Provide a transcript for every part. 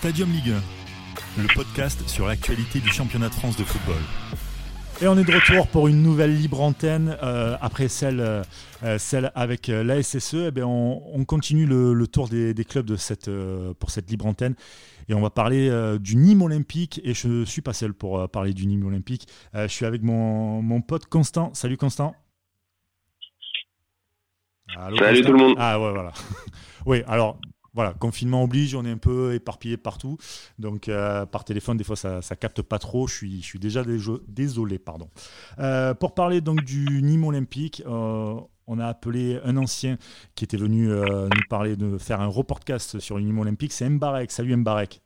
Stadium Ligue 1, le podcast sur l'actualité du championnat de France de football. Et on est de retour pour une nouvelle libre antenne euh, après celle, euh, celle avec euh, la SSE. Eh bien, on, continue le, tour des, clubs de cette, pour cette libre antenne et on va parler du Nîmes Olympique. Et je ne suis pas seul pour parler du Nîmes Olympique. je suis avec mon, mon pote Constant. Salut Constant. Salut tout le monde. Ah ouais, voilà. oui, alors voilà, confinement oblige, on est un peu éparpillé partout. Donc euh, par téléphone, des fois, ça, ne capte pas trop. Je suis, je suis déjà désolé. Pardon. Euh, pour parler donc du Nîmes Olympique, euh, on a appelé un ancien qui était venu nous parler de faire un reportcast sur le Nîmes Olympique. C'est Mbarek. Salut Mbarek.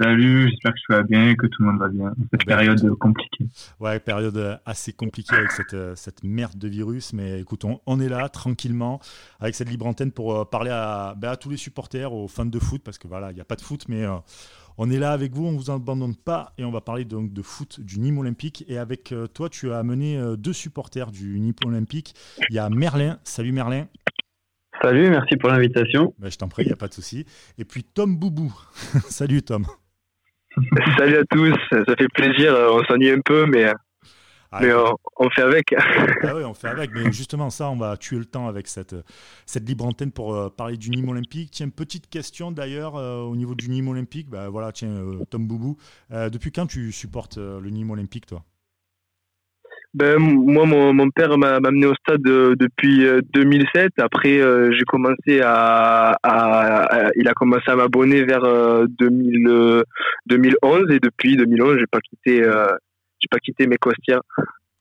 Salut, j'espère que tu vas bien, que tout le monde va bien. Cette ben, période compliquée. Ouais, période assez compliquée avec cette, cette merde de virus. Mais écoute, on, est là tranquillement avec cette libre antenne pour euh, parler à, ben, à, tous les supporters, aux fans de foot, parce que voilà, il n'y a pas de foot, mais euh, on est là avec vous, on ne vous abandonne pas et on va parler donc de foot du Nîmes Olympique. Et avec euh, toi, tu as amené deux supporters du Nîmes Olympique. Il y a Merlin. Salut Merlin. Salut, merci pour l'invitation. Ben, je t'en prie, il n'y a pas de souci. Et puis Tom Boubou. Salut Tom. Salut à tous, ça fait plaisir, euh, on s'ennuie un peu, mais, ah, mais on, fait avec. Ah oui, on fait avec, mais justement ça, on va tuer le temps avec cette, cette libre antenne pour euh, parler du Nîmes Olympique. Tiens, petite question d'ailleurs euh, au niveau du Nîmes Olympique, bah, voilà, tiens, Tom Boubou, depuis quand tu supportes le Nîmes Olympique, toi? Ben, moi, mon, mon père m'a amené au stade euh, depuis 2007. Euh, Après, euh, j'ai commencé à, à, il a commencé à m'abonner vers 2000, 2011 et depuis 2011, j'ai pas quitté, j'ai pas quitté mes costières.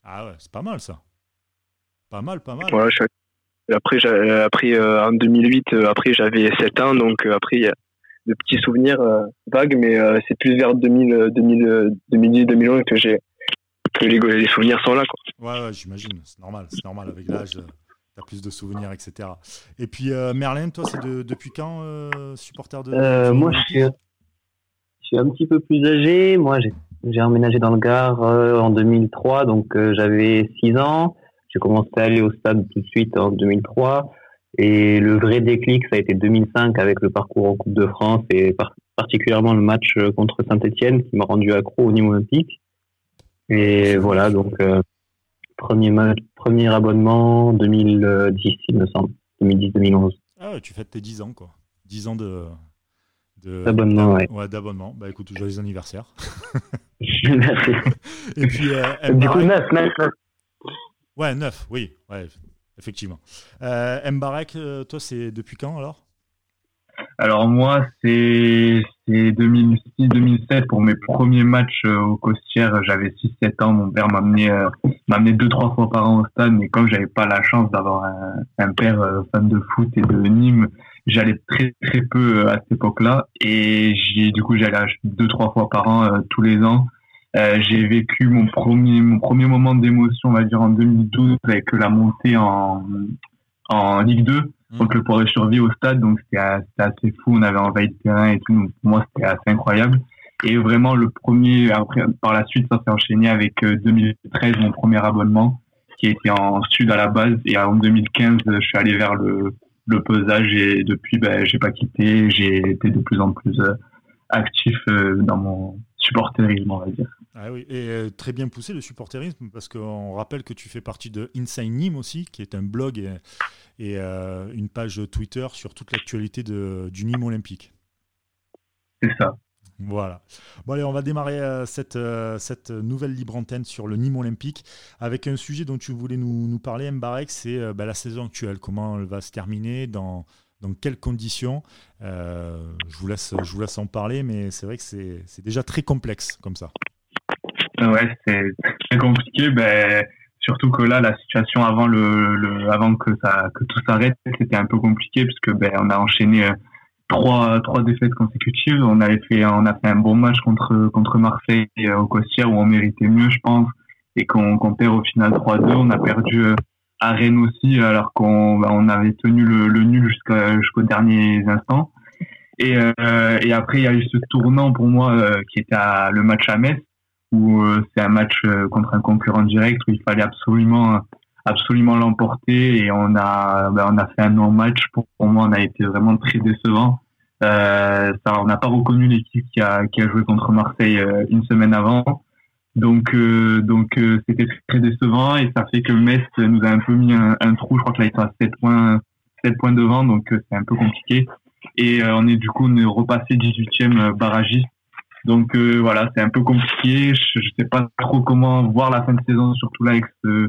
Ah ouais, c'est pas mal ça. Pas mal, pas mal. Voilà, après, après en 2008, après j'avais 7 ans, donc après il y a de petits souvenirs vagues, mais c'est plus vers 2000, 2000, 2010, 2011 que j'ai les, souvenirs sont là. Quoi. Ouais, j'imagine, c'est normal, c'est normal avec l'âge. Euh, tu as plus de souvenirs, etc. Et puis euh, Merlin, toi, c'est depuis quand euh, supporter de Moi, je suis, je suis, un petit peu plus âgé. Moi, j'ai emménagé dans le Gard en 2003, donc j'avais 6 ans. J'ai commencé à aller au stade tout de suite en 2003. Et le vrai déclic, ça a été 2005 avec le parcours en Coupe de France et particulièrement le match contre Saint-Etienne qui m'a rendu accro au niveau olympique. Et voilà, donc euh, premier, premier abonnement 2010, il me semble. 2010-2011. Ah tu fêtes tes 10 ans, quoi. 10 ans de. D'abonnement, ouais. Ouais, d'abonnement. Bah écoute, joyeux anniversaire. Merci. Et puis. Euh, du coup, 9, 9, 9. Ouais, 9, oui, ouais, effectivement. Euh, Mbarek, euh, toi, c'est depuis quand alors? Alors moi, c'est 2006-2007 pour mes premiers matchs euh, au Costières. J'avais 6-7 ans. Mon père m'a amené, euh, amené deux trois fois par an au stade, mais comme j'avais pas la chance d'avoir un, père euh, fan de foot et de Nîmes, j'allais très très peu à cette époque-là. Et j'ai du coup j'allais deux trois fois par an tous les ans. j'ai vécu mon premier mon premier moment d'émotion, on va dire en 2012 avec la montée en en Ligue 2 donc le pourrait survivre au stade, donc c'était assez fou. On avait envahi le terrain et tout. Donc pour moi, c'était assez incroyable. Et vraiment, le premier, après, par la suite, ça s'est enchaîné avec 2013, euh, mon premier abonnement, qui était en sud à la base. Et en 2015, je suis allé vers le, le pesage et depuis, ben, j'ai pas quitté. J'ai été de plus en plus euh, actif euh, dans mon supporterisme, on va dire. Ah oui, et très bien poussé le supporterisme, parce qu'on rappelle que tu fais partie de Inside Nîmes aussi, qui est un blog et, et euh, une page Twitter sur toute l'actualité du Nîmes Olympique. C'est ça. Voilà. Bon allez, on va démarrer euh, cette, euh, cette nouvelle libre antenne sur le Nîmes Olympique avec un sujet dont tu voulais nous, nous parler, Mbarek, c'est bah, la saison actuelle, comment elle va se terminer, dans, dans quelles conditions? je, vous laisse, je vous laisse en parler, mais c'est vrai que c'est déjà très complexe comme ça. Ouais, c'est très compliqué. Ben, Surtout que là, la situation avant le, le avant que ça que tout s'arrête, c'était un peu compliqué puisque ben on a enchaîné euh, trois trois défaites consécutives. On avait fait on a fait un bon match contre contre Marseille euh, au Costière où on méritait mieux, je pense, et qu'on qu'on perd au final 3-2. On a perdu euh, à Rennes aussi alors qu'on ben, on avait tenu le, le nul jusqu'à jusqu'aux derniers instants. Et, et après, il y a eu ce tournant pour moi qui était à, le match à Metz où euh, c'est un match euh, contre un concurrent direct où il fallait absolument absolument l'emporter et on a ben, on a fait un non match pour, moi on a été vraiment très décevant ça, on n'a pas reconnu l'équipe qui a, qui a joué contre Marseille une semaine avant. Donc, donc c'était très décevant et ça fait que Metz nous a un peu mis un, trou. Je crois que là, ils sont à 7 points, 7 points devant, donc c'est un peu compliqué. Et on est du coup on est repassé 18e barragiste donc euh, voilà, c'est un peu compliqué. Je, ne sais pas trop comment voir la fin de saison, surtout là avec ce,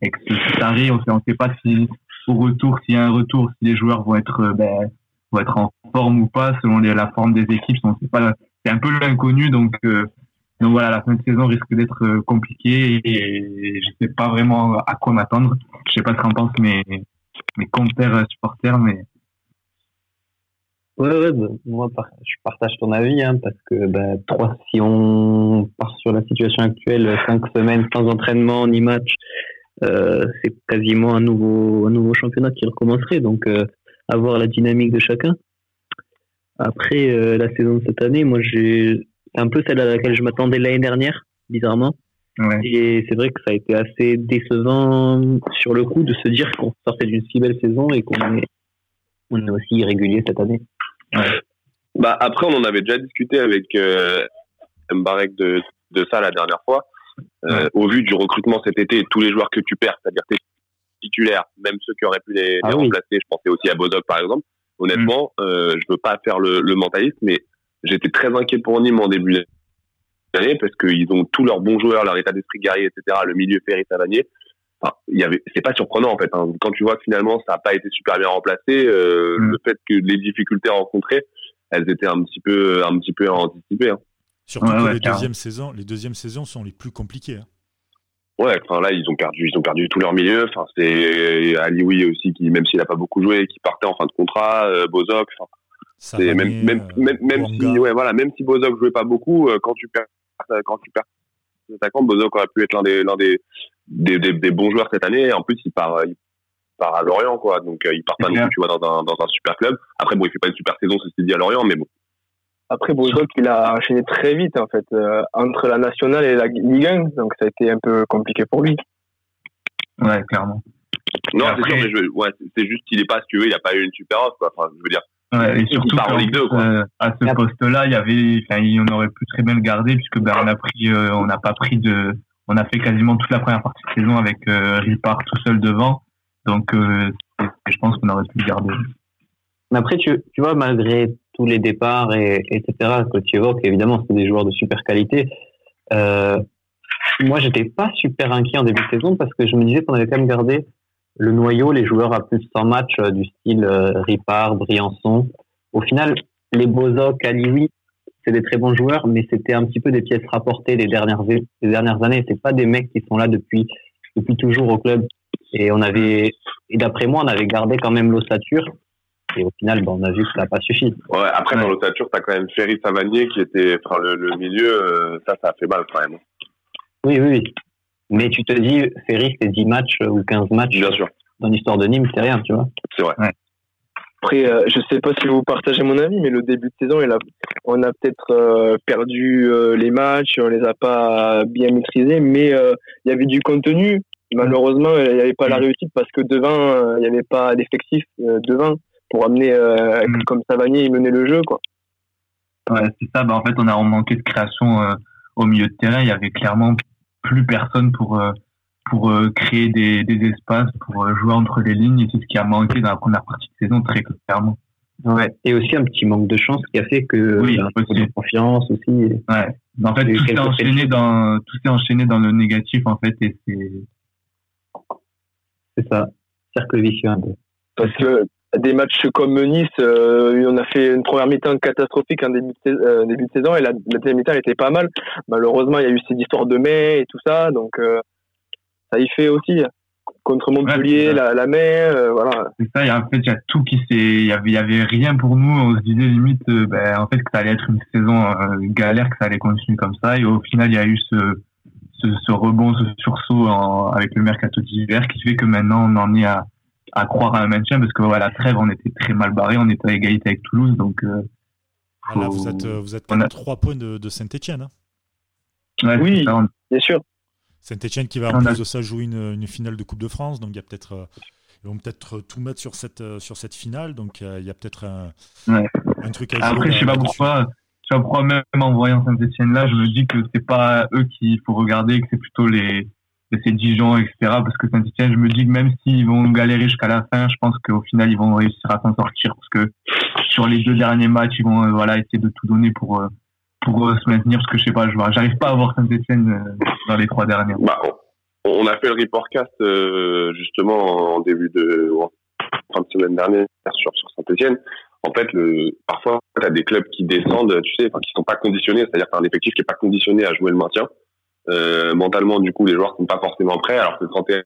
avec ce taré. On sait, on sait pas si au retour, s'il y a un retour, si les joueurs vont être, euh, ben, vont être en forme ou pas, selon la forme des équipes. On sait pas. C'est un peu l'inconnu, donc. Euh, donc voilà, la fin de saison risque d'être compliquée et je sais pas vraiment à quoi m'attendre. Je sais pas ce qu'en pensent mes, mes compères supporters, mais Ouais, bah, moi je partage ton avis hein, parce que bah, trois, si on part sur la situation actuelle, cinq semaines sans entraînement ni match, euh, c'est quasiment un nouveau, un nouveau championnat qui recommencerait. Donc, euh, avoir la dynamique de chacun. Après euh, la saison de cette année, moi j'ai c'est un peu celle à laquelle je m'attendais l'année dernière, bizarrement. Et c'est vrai que ça a été assez décevant sur le coup de se dire qu'on sortait d'une si belle saison et qu'on est, on est aussi irrégulier cette année. Bah après, on en avait déjà discuté avec euh, Mbarek de, de ça la dernière fois. Euh, Au vu du recrutement cet été, tous les joueurs que tu perds, c'est-à-dire tes titulaires, même ceux qui auraient pu les, ah remplacer, je pensais aussi à Bozok par exemple. Honnêtement, mm. euh, je veux pas faire le, le mentaliste, mais j'étais très inquiet pour Nîmes en début d'année parce qu'ils ont tous leurs bons joueurs, leur état d'esprit guerrier, etc. Le milieu Ferry Savanier il y avait, c'est pas surprenant en fait. Hein. Quand tu vois que finalement ça n'a pas été super bien remplacé, euh, mm. le fait que les difficultés rencontrées, elles étaient un petit peu, un petit peu anticipées. Hein. Surtout que les deuxièmes saisons, les deuxièmes saisons sont les plus compliquées. Hein. Ouais, enfin là ils ont perdu, ils ont perdu tout leur milieu. Enfin c'est Alioui aussi qui, même s'il a pas beaucoup joué, qui partait en fin de contrat, euh, Bozok. C'est même, même, même, même si, ouais, voilà, même si Bozok jouait pas beaucoup, euh, quand tu perds, quand tu perds attaquant, Bozok aurait pu être l'un des, l'un des, des, des, des, bons joueurs cette année. En plus, il part, il part à Lorient, quoi. Donc, euh, il part pas non plus, tu vois, dans un, dans un super club. Après, bon, il fait pas une super saison, ceci dit, à Lorient, mais bon. Après, Bozok, il a enchaîné très vite, en fait, euh, entre la nationale et la Ligue 1. Donc, ça a été un peu compliqué pour lui. Ouais, clairement. Non, c'est sûr, mais je, ouais, c'est juste qu'il est pas, si tu veux, il a pas eu une super offre, quoi. Enfin, je veux dire. Ouais, et surtout en Ligue 2, quoi. Euh, à ce poste-là, il y avait, enfin, on aurait pu très bien le garder puisque ben, on a pris, euh, on n'a pas pris de, on a fait quasiment toute la première partie de saison avec euh, Ripard tout seul devant. Donc, euh, je pense qu'on aurait pu le garder. Mais après, tu, vois, malgré tous les départs, et, etc., que tu évoques, évidemment, c'est des joueurs de super qualité. Euh, moi, j'étais pas super inquiet en début de saison parce que je me disais qu'on avait quand même gardé le noyau, les joueurs à plus de 100 matchs euh, du style euh, Ripard, Briançon. Au final, les Bozok, Alioui, c'est des très bons joueurs, mais c'était un petit peu des pièces rapportées les dernières, les dernières années. C'est pas des mecs qui sont là depuis, depuis toujours au club. Et on avait, et d'après moi, on avait gardé quand même l'ossature. Et au final, ben, on a vu que ça n'a pas suffi. Ouais, après, dans l'ossature, tu as quand même Ferry Savanier qui était, enfin, le, le milieu, euh, ça, ça a fait mal quand même. Oui, oui, oui. Mais tu te dis, Ferry, c'est 10 matchs ou 15 matchs. Bien sûr. Dans l'histoire de Nîmes, c'est rien, tu vois. C'est vrai. Ouais. Après, euh, je sais pas si vous partagez mon avis, mais le début de saison, on a peut-être euh, perdu euh, les matchs, on les a pas bien maîtrisés, mais il y avait du contenu. Malheureusement, il n'y avait pas la réussite parce que devant, il n'y avait pas d'effectif devant pour amener mm. comme Savanier, il menait le jeu, quoi. Ouais, c'est ça. Bah, en fait, on a manqué de création au milieu de terrain. Il y avait clairement plus personne pour pour euh, créer des, des, espaces, pour euh, jouer entre les lignes. Et c'est ce qui a manqué dans la première partie de saison, très clairement. Ouais. Et aussi un petit manque de chance qui a fait que oui, un peu de confiance aussi. Ouais. En fait, tout s'est enchaîné dans tout s'est enchaîné dans le négatif en fait et c'est c'est ça, cercle vicieux un peu. Parce que des matchs comme Nice, euh, on a fait une première mi-temps catastrophique en début de, début de saison et la, la deuxième mi-temps était pas mal. Malheureusement, il y a eu ces histoires de mai et tout ça, donc ça y fait aussi contre Montpellier, la, la mer, euh, voilà. C'est ça, et en fait, il y a tout qui s'est, il y avait, y avait rien pour nous. On se disait limite, euh, ben, en fait, que ça allait être une saison euh, galère, que ça allait continuer comme ça. Et au final, il y a eu ce, ce, ce rebond, ce sursaut avec le mercato d'hiver qui fait que maintenant, on en est à, à croire à un maintien parce que voilà, la trêve, on était très mal barré, on était à égalité avec Toulouse, donc. voilà, vous êtes, vous êtes à trois points de, de Saint-Etienne. Hein oui, bien sûr. Saint-Etienne qui va en plus de ça jouer une, finale de Coupe de France, donc il y a peut-être euh, ils vont peut-être tout mettre sur cette, euh, sur cette finale, donc euh, il y a peut-être un, un truc à Après, je sais pas pourquoi, je sais pas pourquoi même en voyant Saint-Etienne là, je me dis que c'est pas eux qu'il faut regarder, que c'est plutôt les, ces Dijon, etc. Parce que Saint-Etienne, je me dis que même s'ils vont galérer jusqu'à la fin, je pense qu'au final, ils vont réussir à s'en sortir. Parce que sur les deux derniers matchs, ils vont euh, voilà, essayer de tout donner pour, euh, pour euh, se maintenir. Parce que je sais pas, j'arrive pas à voir Saint-Etienne dans les trois derniers. Bah, on a fait le reportcast justement en début de fin de semaine dernière sur, Saint-Etienne. En fait, le, parfois, tu as des clubs qui descendent, tu sais, qui sont pas conditionnés, c'est-à-dire que un effectif qui est pas conditionné à jouer le maintien. Euh, mentalement, du coup, les joueurs sont pas forcément prêts. Alors que quand t'es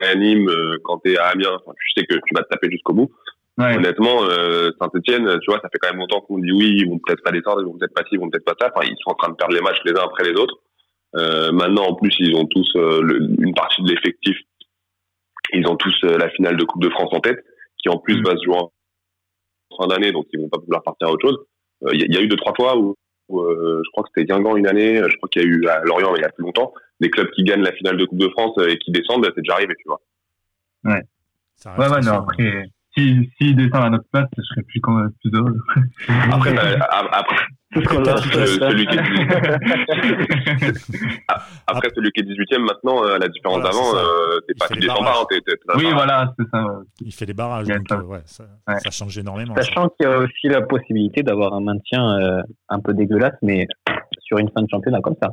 à Nîmes, euh, quand t'es à Amiens, tu sais que tu vas te taper jusqu'au bout. Ouais. Honnêtement, euh, Saint-Etienne, tu vois, ça fait quand même longtemps qu'on dit oui, ils vont peut-être pas descendre, ils vont peut-être pas ci, ils vont peut-être pas ça. Enfin, ils sont en train de perdre les matchs les uns après les autres. Euh, maintenant, en plus, ils ont tous une partie de l'effectif. Ils ont tous la finale de Coupe de France en tête, qui en plus mm. va se jouer en fin d'année, donc ils vont pas pouvoir partir à autre chose. Il y, y, a eu deux trois fois où euh, je crois que c'était Guingamp une année, je crois qu'il y a eu à Lorient il y a plus longtemps, des clubs qui gagnent la finale de Coupe de France euh, et qui descendent, c'est déjà arrivé, tu vois. Ouais. Ouais, ouais, non, après, si, si descend à notre place, je serais plus, quand même plus heureux. Après, bah, après, celui qui est après celui qui est 18 e maintenant euh, la différence d'avant euh, t'es pas tu descends pas hein, oui voilà c'est ça il fait des barrages donc, euh, ouais, ça, ouais. ça, change énormément sachant qu'il y a aussi la possibilité d'avoir un maintien euh, un peu dégueulasse mais sur une fin de championnat comme ça.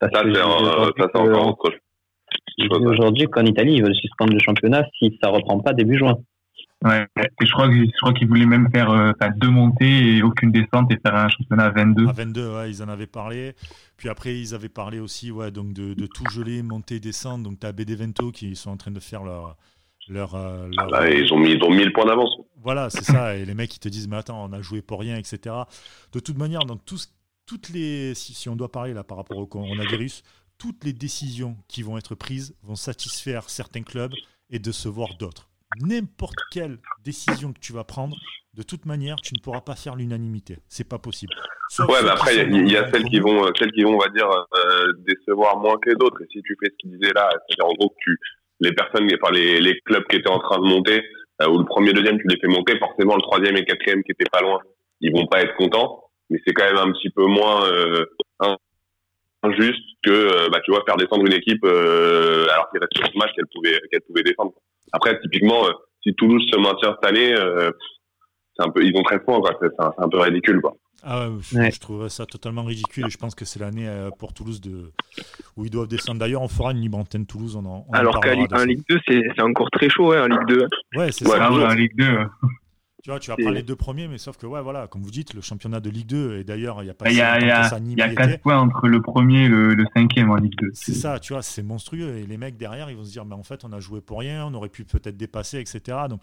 Ça c'est encore autre chose. aujourd'hui qu'en Italie ils veulent suspendre le championnat si ça reprend pas début juin Ouais, et je crois, je crois qu'ils voulaient même faire euh, deux montées et aucune descente et faire un championnat à 22. À 22, ouais, ils en avaient parlé. Puis après, ils avaient parlé aussi ouais, donc de, de tout geler, monter, descendre. Donc tu as BD qui sont en train de faire leur. leur, euh, ah bah, ils, ont mis, ils ont mis le point d'avance. Voilà, c'est ça. Et les mecs, ils te disent, mais attends, on a joué pour rien, etc. De toute manière, dans tous, toutes les. Si, si on doit parler là par rapport au coronavirus, toutes les décisions qui vont être prises vont satisfaire certains clubs et décevoir d'autres n'importe quelle décision que tu vas prendre, de toute manière, tu ne pourras pas faire l'unanimité. C'est pas possible. ouais, mais après, il y, a celles qui vont, celles qui vont, on va dire, euh, décevoir moins que les autres. Et si tu fais ce qu'il disait là, c'est-à-dire en gros que tu, les personnes, enfin les, les clubs qui étaient en train de monter, euh, ou le premier, deuxième, tu les fais monter, forcément le troisième et quatrième qui étaient pas loin, ils vont pas être contents. Mais c'est quand même un petit peu moins euh, injuste que, bah, tu vois, faire descendre une équipe alors qu'il reste sur match qu'elle pouvait, qu'elle pouvait défendre. Après, typiquement, euh, si Toulouse se maintient cette année, euh, c'est un peu, ils ont très points, quoi. C'est, un, peu ridicule, quoi. Ah ouais, je, trouve ça totalement ridicule et je pense que c'est l'année euh, pour Toulouse de... où ils doivent descendre. D'ailleurs, on fera une libre antenne Toulouse. On en, Alors qu'en Ligue 2, c'est, encore très chaud, hein, en Ligue 2. Ouais, c'est ça. en Ligue 2. Tu vois, tu vas parler les deux premiers, mais sauf que, ouais, voilà, comme vous dites, le championnat de Ligue 2, et d'ailleurs, il n'y a pas Il y a, y a, y a 4 points entre le premier et le, le cinquième en Ligue 2. C'est ça, tu vois, c'est monstrueux. Et les mecs derrière, ils vont se dire, mais en fait, on a joué pour rien, on aurait pu peut-être dépasser, etc. Donc,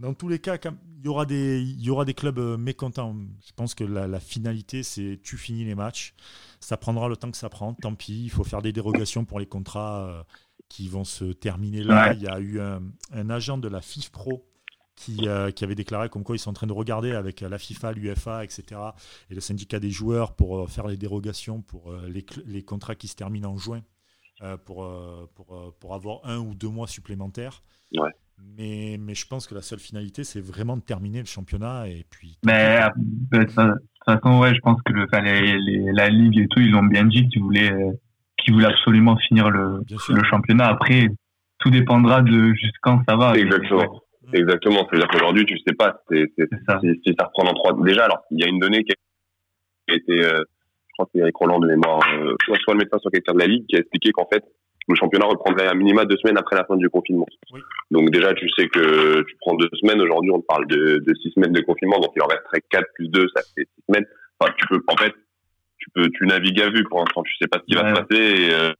dans tous les cas, il y aura des, il y aura des clubs euh, mécontents. Je pense que la, finalité, c'est tu finis les matchs. Ça prendra le temps que ça prend, tant pis. Il faut faire des dérogations pour les contrats euh, qui vont se terminer là. Il y a eu un, un agent de la FIF Pro qui, euh, qui, avait déclaré comme quoi ils sont en train de regarder avec la FIFA, l'UFA, etc. et le syndicat des joueurs pour euh, faire les dérogations pour euh, les, les, contrats qui se terminent en juin pour, pour, pour, avoir un ou deux mois supplémentaires. Ouais. Mais, mais je pense que la seule finalité, c'est vraiment de terminer le championnat. Et puis, mais de toute façon, ouais, je pense que le, les, la Ligue et tout, ils ont bien dit qu'ils voulaient, qu'ils voulaient absolument finir le, le championnat. Après, tout dépendra de jusqu'à ça va. Exactement. Exactement. C'est-à-dire qu'aujourd'hui, tu sais pas si, ça. Si, ça reprend en trois. Déjà, alors, il y a une donnée qui a été, euh, je crois que c'est Eric Roland de mémoire, euh, soit, soit le médecin, soit quelqu'un de la Ligue, qui a expliqué qu'en fait, le championnat reprendrait à minima deux semaines après la fin du confinement. Oui. Donc déjà, tu sais que tu prends deux semaines. Aujourd'hui, on parle de, de six semaines de confinement, donc il en resterait quatre plus deux, ça fait six semaines. Enfin, tu peux, en fait, tu peux, tu navigues à vue pour l'instant. Tu sais pas ce qui va se passer. Et, euh,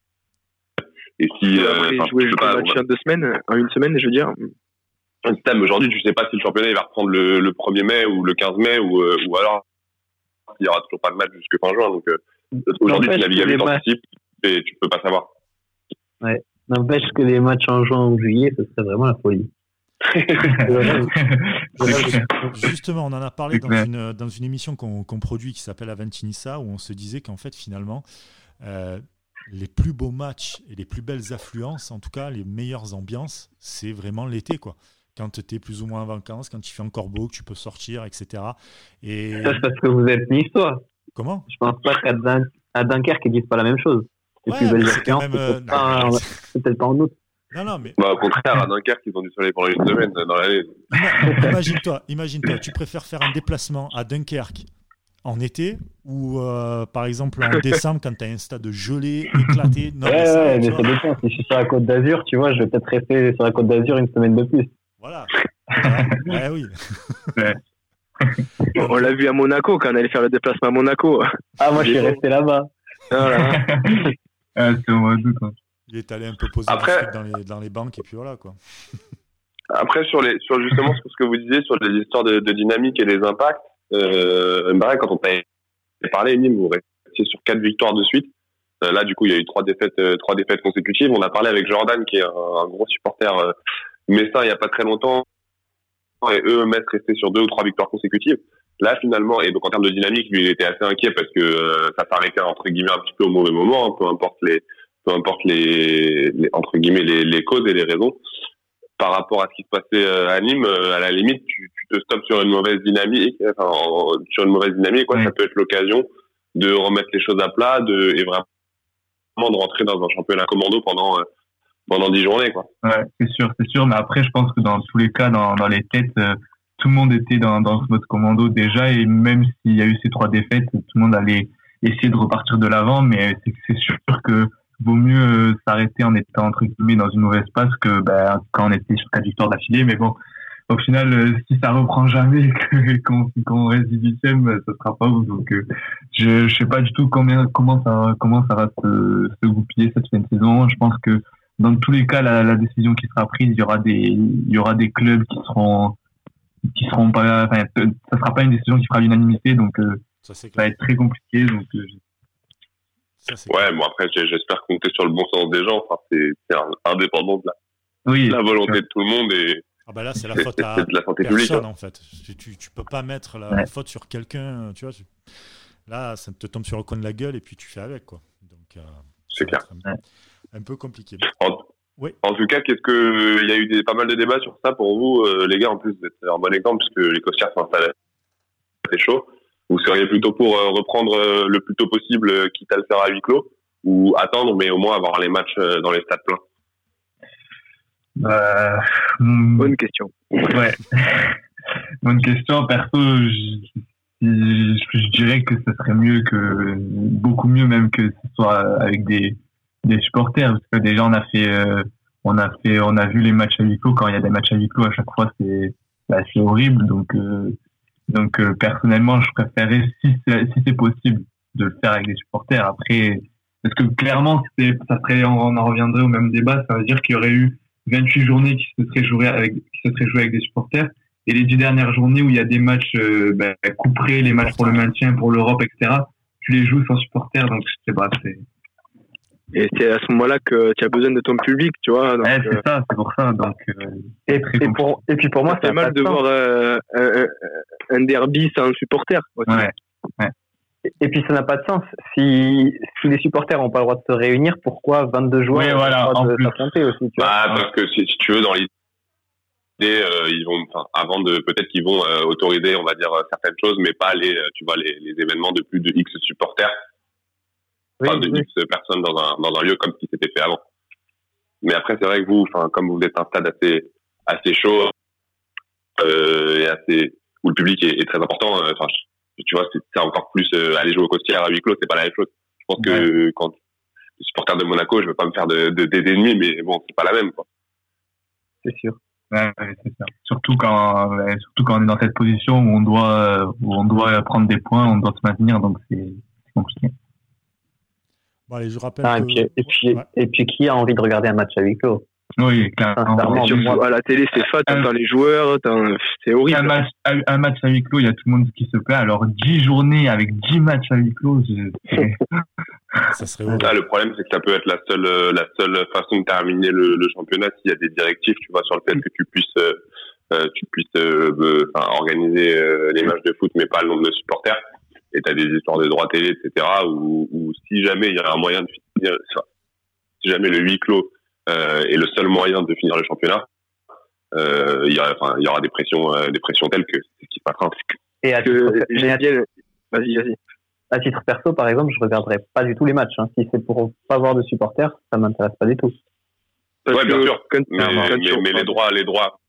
et si, euh, jouer pas, match en deux semaines, en une semaine, je veux dire, système. Aujourd'hui, tu sais pas si le championnat il va reprendre le, le 1er mai ou le 15 mai ou, euh, ou alors il y aura toujours pas de match jusque fin juin. Donc euh, aujourd'hui, tu navigues avec l'anticipe et tu peux pas savoir. Ouais. N'empêche que les matchs en juin ou juillet, ce serait vraiment la folie. Justement, on en a parlé dans une, dans une émission qu'on produit qui s'appelle Aventinissa, où on se disait qu'en fait, finalement, euh, les plus beaux matchs et les plus belles affluences, en tout cas les meilleures ambiances, c'est vraiment l'été. quoi. Quand tu es plus ou moins en vacances, quand il fait encore beau, que tu peux sortir, etc. Et... Ça, c'est parce que vous êtes niçois. Comment? Je pense pas qu'à Dun- à Dunkerque, ils disent pas la même chose. Ouais, plus c'est expériences, même, c'est euh, peut-être pas, non, en- mais c'est peut-être pas en août. Non, non, mais Bah, au contraire, à Dunkerque, ils ont du soleil pendant une semaine dans l'année. ima- imagine-toi, imagine-toi, tu préfères faire un déplacement à Dunkerque en été ou euh, par exemple en décembre quand tu as un stade gelé, éclaté. Non, ouais, mais ça, ouais, mais ça dépend. Si je suis sur la côte d'Azur, tu vois, je vais peut-être rester sur la côte d'Azur une semaine de plus. Voilà. Ouais, oui. On l'a vu à Monaco quand on allait faire le déplacement à Monaco. Ah, moi, je suis resté là-bas. Voilà. Ah, c'est au d'août. hein. Il est allé un peu poser Après- dans les, dans les banques et puis voilà quoi. Après, sur les, sur justement sur ce que vous disiez sur les histoires de, de dynamique et les impacts, euh, quand on t'avait parlé, Nîmes, vous restiez sur quatre victoires de suite. Euh, là, du coup, il y a eu trois défaites, euh, trois défaites consécutives. On a parlé avec Jordan, qui est un, un gros supporter euh, messin il y a pas très longtemps. Et eux, mettre rester sur deux ou trois victoires consécutives. Là, finalement, et donc en termes de dynamique, lui, il était assez inquiet parce que euh, ça s'arrêtait entre guillemets un petit peu au mauvais moment, hein, peu importe les, peu importe les, les- entre guillemets les, les causes et les raisons par rapport à ce qui se passait euh, à Nîmes, euh, à la limite, tu, tu te stoppes sur une mauvaise dynamique, enfin, en- sur une mauvaise dynamique, quoi. Ça peut être l'occasion de remettre les choses à plat, de, et vraiment de rentrer dans un championnat commando pendant, euh, pendant dix journées, quoi. Ouais, c'est sûr, c'est sûr. Mais après, je pense que dans tous les cas, dans, dans les têtes, euh, tout le monde était dans, dans ce mode commando déjà. Et même s'il y a eu ces trois défaites, tout le monde allait essayer de repartir de l'avant. Mais c'est sûr que vaut mieux euh, s'arrêter en étant entre guillemets dans une mauvaise passe que ben, quand on était sur quatre victoires d'affilée. Mais bon, au final, euh, si ça reprend jamais, que- qu'on qu'on reste huitième, euh, ça sera pas ouf. Donc, je, je sais pas du tout combien, comment ça, comment ça va se, se goupiller cette fin de saison. Je pense que dans tous les cas, la, la décision qui sera prise, il y aura des, il y aura des clubs qui seront, qui seront pas, enfin, ça sera pas une décision qui fera l'unanimité, donc euh, Ça va être très compliqué. Donc, euh, Ça, Ouais, bon, après, j'espère compter sur le bon sens des gens. Enfin, c'est indépendant de la, oui, de la volonté de tout le monde et Ah bah là c'est la faute à de la santé publique. personne hein. en fait. Tu, tu, peux pas mettre la Ouais. faute sur quelqu'un, tu vois. tu- Là ça te tombe sur le coin de la gueule et puis tu fais avec quoi. Donc euh, C'est clair. Un peu compliqué. En, Oui. en tout cas, qu'est-ce que il y a eu des, pas mal de débats sur ça pour vous, euh, les gars. En plus, vous êtes un bon exemple puisque les costières installés. C'est chaud. Vous seriez plutôt pour euh, reprendre euh, le plus tôt possible, euh, quitte à le faire à huis clos, ou attendre, mais au moins avoir les matchs euh, dans les stades pleins? euh, hmm, Bonne question. ouais. Bonne question. Perso, je, je, je dirais que ce serait mieux que, beaucoup mieux même que ce soit avec des, des supporters, parce que déjà on a fait, euh, on a fait, on a vu les matchs à clos. Quand il y a des matchs à clos, à chaque fois c'est, bah, c'est horrible. Donc, euh, donc euh, personnellement, je préférerais si si c'est possible de le faire avec des supporters. Après, parce que clairement, ça serait, on, en reviendrait au même débat. Ça veut dire qu'il y aurait eu 28 journées qui se seraient jouées avec, qui se seraient jouées avec des supporters. Et les 10 dernières journées où il y a des matchs euh, ben, couperés, les matchs pour le maintien, pour l'Europe, etc., tu les joues sans supporters. Donc, je sais c'est, Et c'est à ce moment-là que tu as besoin de ton public, tu vois. Donc, Ouais, euh, c'est ça, c'est pour ça. Donc, euh, Et, et, pour, et puis pour moi, pas mal de sens. voir euh, un, un derby sans supporter. aussi. ouais. Et puis ça n'a pas de sens. Si, si les supporters n'ont pas le droit de se réunir, pourquoi 22 joueurs Oui, ont voilà, le droit en de aussi tu vois Bah, parce que si, si tu veux, dans l'idée, euh, ils vont, enfin, avant de, peut-être qu'ils vont euh, autoriser, on va dire, euh, certaines choses, mais pas les, euh, tu vois, les, les événements de plus de X supporters, enfin, de. X personnes dans un, dans un lieu comme ce qui s'était fait avant. Mais après, c'est vrai que vous, enfin, comme vous êtes un stade assez, assez chaud, euh, et assez, où le public est, est très important, euh, enfin, je- tu vois, c'est encore plus, euh, aller jouer au costière à huis clos, c'est pas la même chose. Je pense que quand, le supporter de Monaco, je veux pas me faire de, de, d'ennemis, mais bon, c'est pas la même, quoi. c'est sûr. Ouais, ouais, c'est ça. Surtout quand, ouais, surtout quand on est dans cette position où on doit, euh, où on doit prendre des points, on doit se maintenir, donc c'est c'est compliqué. Bon allez, je rappelle Ah, et, que- puis, et, puis, Ouais. et puis qui a envie de regarder un match à huis clos? Oui, clairement. À la télé, c'est fat, t'entends les joueurs, t'en- c'est Un horrible. match, un un match à huis clos, il y a tout le monde qui se plaît. Alors, 10 journées avec 10 matchs à huis clos, ça serait horrible. Là, le problème, c'est que ça peut être la seule, euh, la seule façon de terminer le, le championnat s'il y a des directives, tu vois, sur le fait que tu puisses, euh, euh, tu puisses euh, euh, organiser euh, les matchs de foot, mais pas le nombre de supporters. Et t'as des histoires de droits télé, etc. Où, où si jamais il y a un moyen de finir, enfin, si jamais le huis clos euh, est le seul moyen de finir le championnat, il y, enfin, il y aura des pressions, des pressions telles que ce qui se passera. Et à titre, vas-y, vas-y. À titre perso, par exemple, je regarderai pas du tout les matchs. Hein. Si c'est pour pas avoir de supporters, ça m'intéresse pas du tout. ouais, bien sûr. mais, les droits, les droits.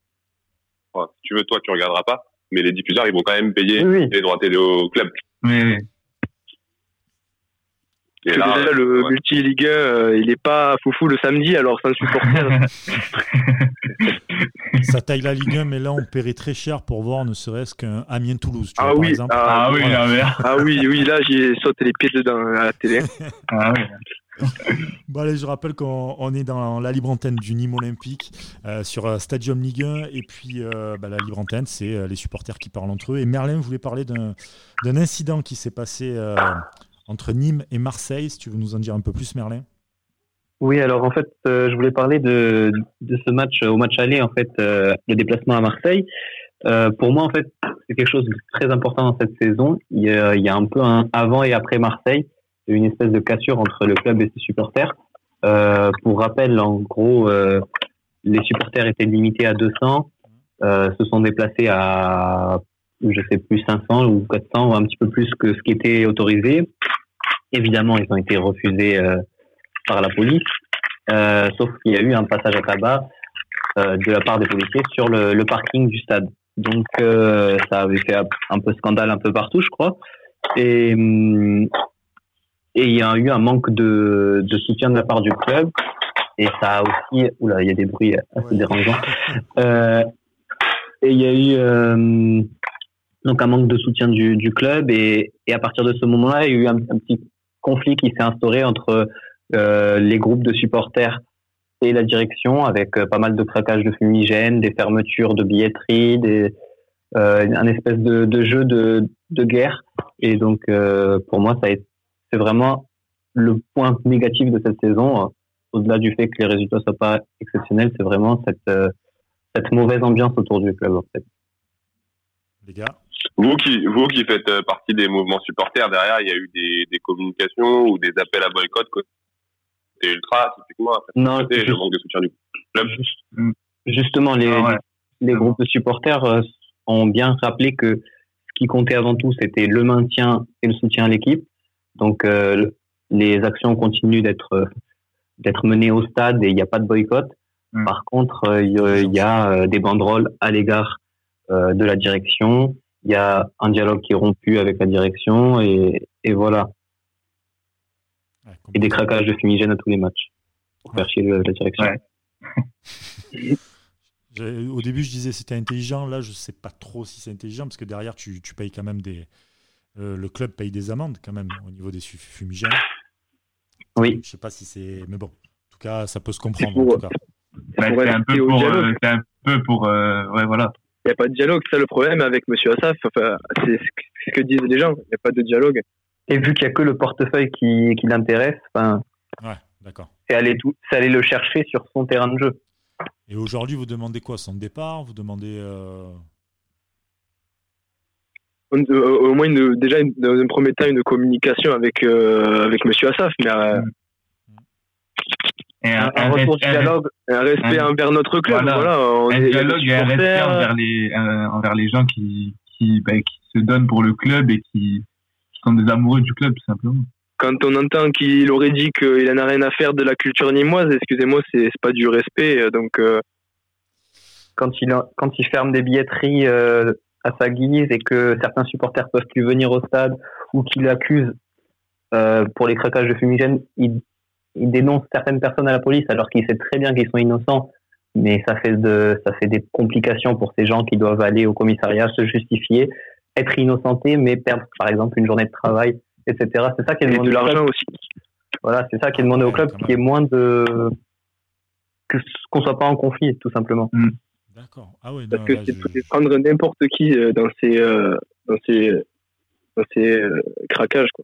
si tu veux, toi, tu regarderas pas. Mais les diffuseurs, ils vont quand même payer les droits télé au club. Oui, oui. Et là, déjà, le multi-ligue euh, il est pas foufou le samedi, alors c'est un supporter. ça taille la Ligue 1, mais là, on paierait très cher pour voir ne serait-ce qu'un Amiens-Toulouse. Ah, oui, exemple. ah, oui, ah oui, oui, là, j'ai sauté les pieds dedans à la télé. ah oui. allez, je rappelle qu'on est dans la libre antenne du Nîmes Olympique euh, sur euh, Stadium Ligue 1 et puis bah, la libre antenne c'est les supporters qui parlent entre eux et Merlin voulait parler d'un incident qui s'est passé entre Nîmes et Marseille. Si tu veux nous en dire un peu plus, Merlin? Oui, alors en fait, euh, je voulais parler de, ce match, au match aller, en fait, euh, le déplacement à Marseille. Euh, pour moi, en fait, c'est quelque chose de très important dans cette saison. Il y a, il y a un peu un avant et après Marseille, une espèce de cassure entre le club et ses supporters. pour rappel, en gros, les supporters étaient limités à 200, se sont déplacés à je sais plus 500 ou 400 ou un petit peu plus que ce qui était autorisé. Évidemment, ils ont été refusés euh, par la police, euh, sauf qu'il y a eu un passage à tabac euh, de la part des policiers sur le, le parking du stade. Donc euh, ça avait fait un peu scandale un peu partout, je crois. Et hum, et il y a eu un manque de, de soutien de la part du club. Et ça a aussi, oula, il y a des bruits assez dérangeants. Euh, et il y a eu euh, donc un manque de soutien du, du club et, et, à partir de ce moment-là, il y a eu un, petit conflit qui s'est instauré entre euh, les groupes de supporters et la direction avec euh, pas mal de craquages de fumigènes, des fermetures de billetterie, des, euh, un espèce de, de, jeu de, de guerre. Et donc euh, pour moi, ça c'est vraiment le point négatif de cette saison. Au-delà du fait que les résultats soient pas exceptionnels, c'est vraiment cette, euh, cette mauvaise ambiance autour du club en fait. Les gars, vous qui, vous qui faites euh, partie des mouvements supporters, derrière, il y a eu des, des communications ou des appels à boycott côté ultra, typiquement, non, le manque de soutien du club. Justement, les, ah les groupes de supporters euh, ont bien rappelé que ce qui comptait avant tout, c'était le maintien et le soutien à l'équipe. Donc, euh, les actions continuent d'être d'être menées au stade et il n'y a pas de boycott. Mm. Par contre, il y, a des banderoles à l'égard de la direction il y a un dialogue qui est rompu avec la direction et, et voilà. et des craquages de fumigène à tous les matchs pour faire chier la direction. Au début, je disais c'était intelligent. Là, je sais pas trop si c'est intelligent parce que derrière, tu, tu payes quand même des. Euh, le club paye des amendes quand même au niveau des fumigènes. Oui. Je sais pas si c'est. Mais bon, en tout cas, ça peut se comprendre. en tout cas. c'est un, peu pour, euh, un peu pour. Euh, ouais, voilà il n'y a pas de dialogue. C'est le problème avec Monsieur Assaf. Enfin, c'est ce que disent les gens. Il n'y a pas de dialogue. Et vu qu'il n'y a que le portefeuille qui, qui l'intéresse, enfin, ouais, d'accord. C'est aller tout, c'est aller le chercher sur son terrain de jeu. Et aujourd'hui, vous demandez quoi? Son départ? Vous demandez euh... Au moins, une, déjà, dans un premier temps, une communication avec euh, avec Monsieur Assaf, mais euh, mm un, un, retour du dialogue, un respect envers notre club. Voilà, on un dialogue et un respect envers les, euh, envers les gens qui, qui, bah, qui se donnent pour le club et qui, qui sont des amoureux du club, tout simplement quand on entend qu'il aurait dit qu'il n'en a rien à faire de la culture nimoise, excusez-moi, c'est pas du respect. Euh, donc, euh... quand il quand il ferme des billetteries euh, à sa guise et que certains supporters peuvent plus venir au stade ou qu'il accuse euh, pour les craquages de fumigène, il, il dénonce certaines personnes à la police alors qu'il sait très bien qu'ils sont innocents, mais ça fait de, ça fait des complications pour ces gens qui doivent aller au commissariat se justifier, être innocentés, mais perdre par exemple une journée de travail, etc. C'est ça qui est demandé. de l'argent aussi. Voilà, c'est ça qui est demandé au club, qui est moins de qu'on soit pas en conflit, tout simplement. Mm. D'accord. Ah oui. Parce que c'est prendre n'importe qui euh, dans ces euh, dans ces dans ces euh, craquages quoi.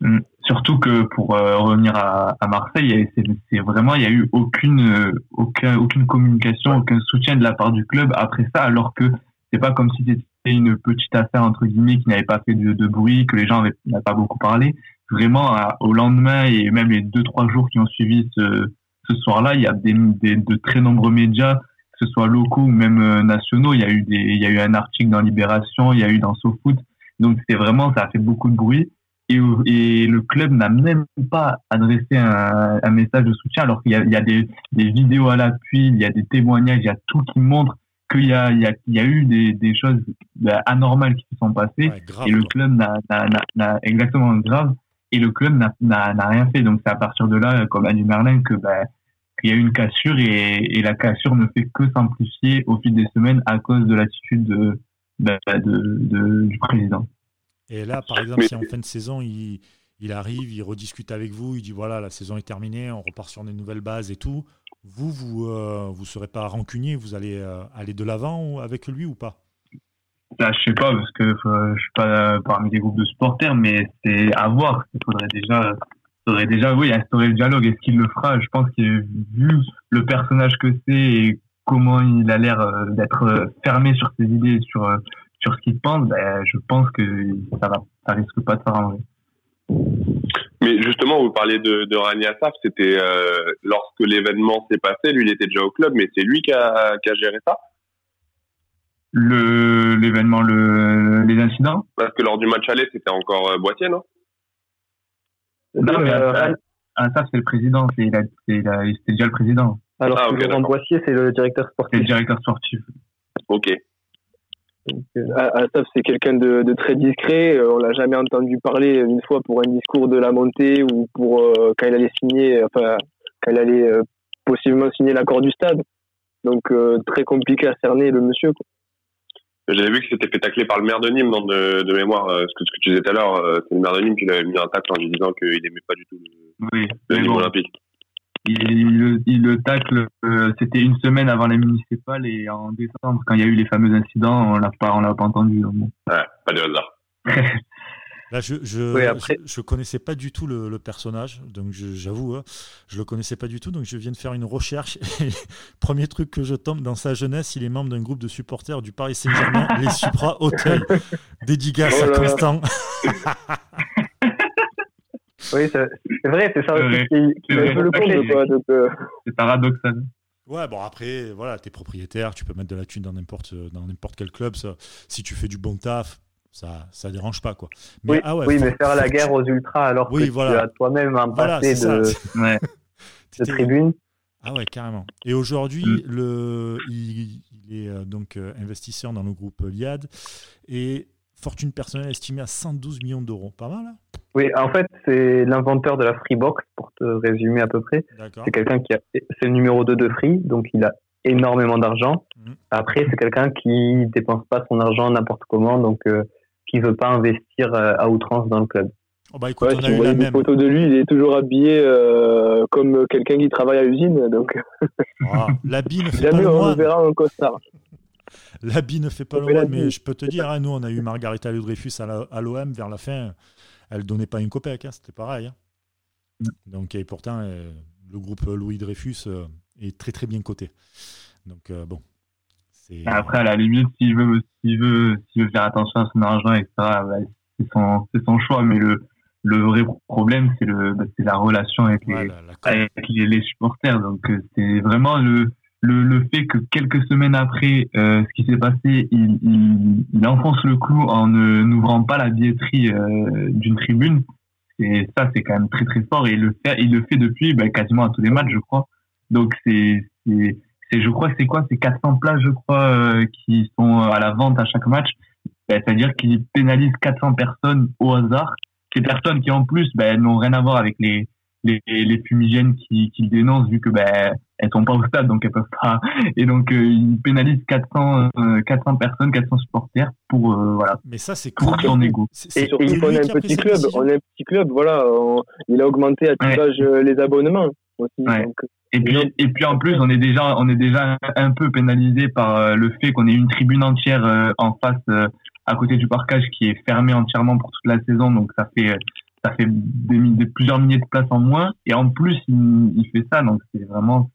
Mm. Surtout que pour euh, revenir à, à Marseille, c'est vraiment il y a eu aucune euh, aucun, aucune communication, aucun soutien de la part du club après ça, alors que c'est pas comme si c'était une petite affaire entre guillemets qui n'avait pas fait de, de bruit, que les gens n'avaient pas beaucoup parlé. Vraiment, au lendemain et même les deux trois jours qui ont suivi ce, ce soir-là, il y a des, des, de très nombreux médias, ce soit locaux ou même nationaux. Il y a eu des, il y a eu un article dans Libération, il y a eu dans SoFoot. Donc c'est vraiment, ça a fait beaucoup de bruit. Et, et le club n'a même pas adressé un, un, message de soutien, alors qu'il y a, il y a des, des, vidéos à l'appui, il y a des témoignages, il y a tout qui montre qu'il y a, il y, a, il y a eu des, des choses bah, anormales qui se sont passées. et le club n'a exactement grave. Et le club n'a rien fait. Donc c'est à partir de là, comme a dit Merlin, que bah, qu'il y a eu une cassure et, et, la cassure ne fait que s'amplifier au fil des semaines à cause de l'attitude de, bah, de, de, du président. Et là, par exemple, si en fin de saison, il, il, arrive, il rediscute avec vous, il dit voilà, la saison est terminée, on repart sur des nouvelles bases et tout. Vous, vous ne euh, vous serez pas rancunier, vous allez euh, aller de l'avant avec lui ou pas? Là, je sais pas, parce que euh, je suis pas parmi des groupes de supporters, mais c'est à voir. Il faudrait déjà, faudrait déjà oui, instaurer le dialogue. Est-ce qu'il le fera? Je pense que vu le personnage que c'est et comment il a l'air d'être fermé sur ses idées, sur sur ce qu'il pense, ben, je pense que ça va, ça risque pas de s'arranger. Mais justement, vous parlez de, de Rani Assaf, c'était euh, lorsque l'événement s'est passé, lui il était déjà au club, mais c'est lui qui a, qui a géré ça? Le l'événement le les incidents? Parce que lors du match aller c'était encore euh, Boitier non? Non mais euh, Assaf c'est le président c'est c'était déjà le président alors ah, que Laurent Boissier c'est le directeur sportif c'est le directeur sportif ok Asaf, c'est quelqu'un de, de, très discret. Euh, on l'a jamais entendu parler une fois pour un discours de la montée ou pour euh, quand il allait signer, enfin, quand il allait euh, possiblement signer l'accord du stade. Donc, très compliqué à cerner le monsieur. J'avais vu que c'était fait tacler par le maire de Nîmes dans de, de mémoire. ce, que, ce que tu disais tout à l'heure, c'est le maire de Nîmes qui lui avait mis un tacle en lui disant qu'il n'aimait pas du tout le, oui, le Nîmes olympique il, il le tacle, euh, c'était une semaine avant les municipales et en décembre, quand il y a eu les fameux incidents, on l'a pas, on l'a pas entendu. Ouais, pas de hasard. Là, je je, je, connaissais pas du tout le, le personnage, donc j'avoue, hein, je le connaissais pas du tout, donc je viens de faire une recherche. Et premier truc que je tombe dans sa jeunesse, il est membre d'un groupe de supporters du Paris Saint-Germain, les Supra Hotel. Dédicace oh à Constant. Oui, c'est vrai, c'est ça aussi qui, le euh. C'est paradoxal. Ouais, bon après, voilà, t'es propriétaire, tu peux mettre de la thune dans n'importe dans n'importe quel club. Ça, si tu fais du bon taf, ça ça dérange pas quoi. Mais, oui, ah ouais, oui mais faire la guerre aux ultras alors que tu as toi-même un passé de, ouais. de tribune. Ah ouais, carrément. Et aujourd'hui, mm. le il, il, est euh, donc euh, investisseur dans le groupe Liad et fortune personnelle estimée à 112 millions d'euros. Pas mal, hein Oui, en fait, c'est l'inventeur de la Freebox, pour te résumer à peu près. C'est quelqu'un qui a, c'est le numéro 2 de Free, donc il a énormément d'argent. Mhm. Après, c'est quelqu'un qui dépense pas son argent n'importe comment, donc euh, qui veut pas investir euh, à outrance dans le club. Oh bah écoute, on a eu la même. photo de lui, il est toujours habillé euh, comme quelqu'un qui travaille à l'usine, donc. Ah, L'habit ne fait pas le on verra un costard. L'habit ne fait pas le moine, mais je peux te dire, hein, nous, on a eu Margarita Dreyfus à l'OM vers la fin. Elle donnait pas une copec, hein, c'était pareil. Hein. Donc, et pourtant, euh, le groupe Louis Dreyfus euh, est très très bien coté. Donc, euh, bon. Après, à la limite, s'il veut, s'il veut, veut faire attention à son argent, etc., bah, c'est son, son, choix. Mais le, le vrai problème, c'est le, bah, la relation avec, les, avec les, supporters. Donc, c'est vraiment le, le, le fait que quelques semaines après euh, ce qui s'est passé, il, il, il, enfonce le clou en n'ouvrant pas la billetterie euh, d'une tribune. Et ça, c'est quand même très très fort. Et il le fait, il le fait depuis bah, quasiment à tous les matchs, je crois. Donc c'est, c'est, je crois que c'est quoi? C'est 400 places, je crois, euh, qui sont à la vente à chaque match. Bah, c'est-à-dire qu'il pénalise 400 personnes au hasard. Ces personnes qui en plus bah, n'ont rien à voir avec les les, les fumigènes qui, qui dénoncent vu que ben elles sont pas au stade donc elles peuvent pas. Et donc euh, ils pénalisent 400 400 euh, personnes 400 supporters pour euh, voilà. Mais ça c'est pour son ego. Et, et on est un petit club. on est un petit club voilà. Il a augmenté à tout ouais. les abonnements aussi donc, et puis et puis en plus on est déjà on est déjà un peu pénalisé par le fait qu'on ait une tribune entière en face à côté du parcage qui est fermé entièrement pour toute la saison donc ça fait ça fait des, plusieurs milliers de places en moins. Et en plus, il, fait ça. Donc, c'est vraiment.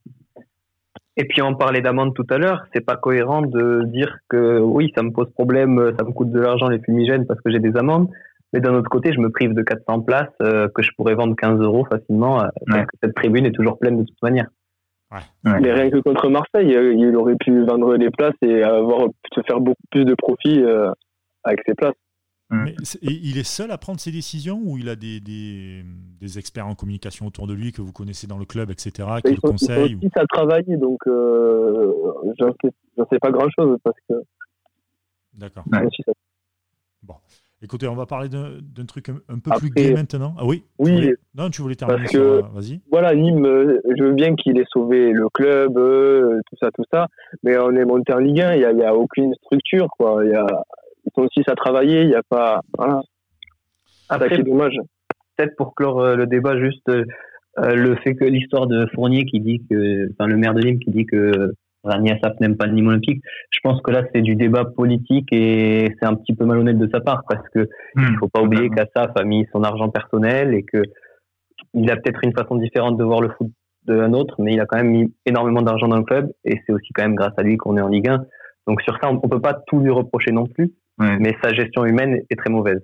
Et puis, on parlait d'amende tout à l'heure. C'est pas cohérent de dire que oui, ça me pose problème, ça me coûte de l'argent les fumigènes parce que j'ai des amendes. Mais d'un autre côté, je me prive de 400 places euh, que je pourrais vendre 15 euros facilement. Euh, cette tribune est toujours pleine de toute manière. Mais rien que contre Marseille, il aurait pu vendre les places et avoir se faire beaucoup plus de profit avec ses places. Mais il est seul à prendre ses décisions ou il a des, des, des, experts en communication autour de lui que vous connaissez dans le club, etc., qui le conseillent Il faut aussi travailler, donc euh, j'en sais, sais, pas grand-chose parce que. D'accord. Bon. Écoutez, on va parler d'un truc un, peu plus gai maintenant. Ah oui Oui. Non, tu voulais terminer parce que, Vas-y. Voilà, Nîmes, euh, je veux bien qu'il ait sauvé le club, euh, tout ça, tout ça, mais on est monté en Ligue 1, il n'y a, a, aucune structure, quoi. Il y a ils sont aussi à travailler. Il n'y a pas. Voilà. Après, c'est dommage. Peut-être pour clore euh, le débat, juste euh, le fait que l'histoire de Fournier qui dit que, enfin, le maire de Nîmes qui dit que Rani Assaf n'aime pas le Nîmes Olympique, je pense que là, c'est du débat politique et c'est un petit peu malhonnête de sa part parce que hmm. il faut pas oublier qu'Assaf a mis son argent personnel et que il a peut-être une façon différente de voir le foot de un autre, mais il a quand même mis énormément d'argent dans le club et c'est aussi quand même grâce à lui qu'on est en Ligue 1. Donc sur ça, on, on peut pas tout lui reprocher non plus mais sa gestion humaine est très mauvaise.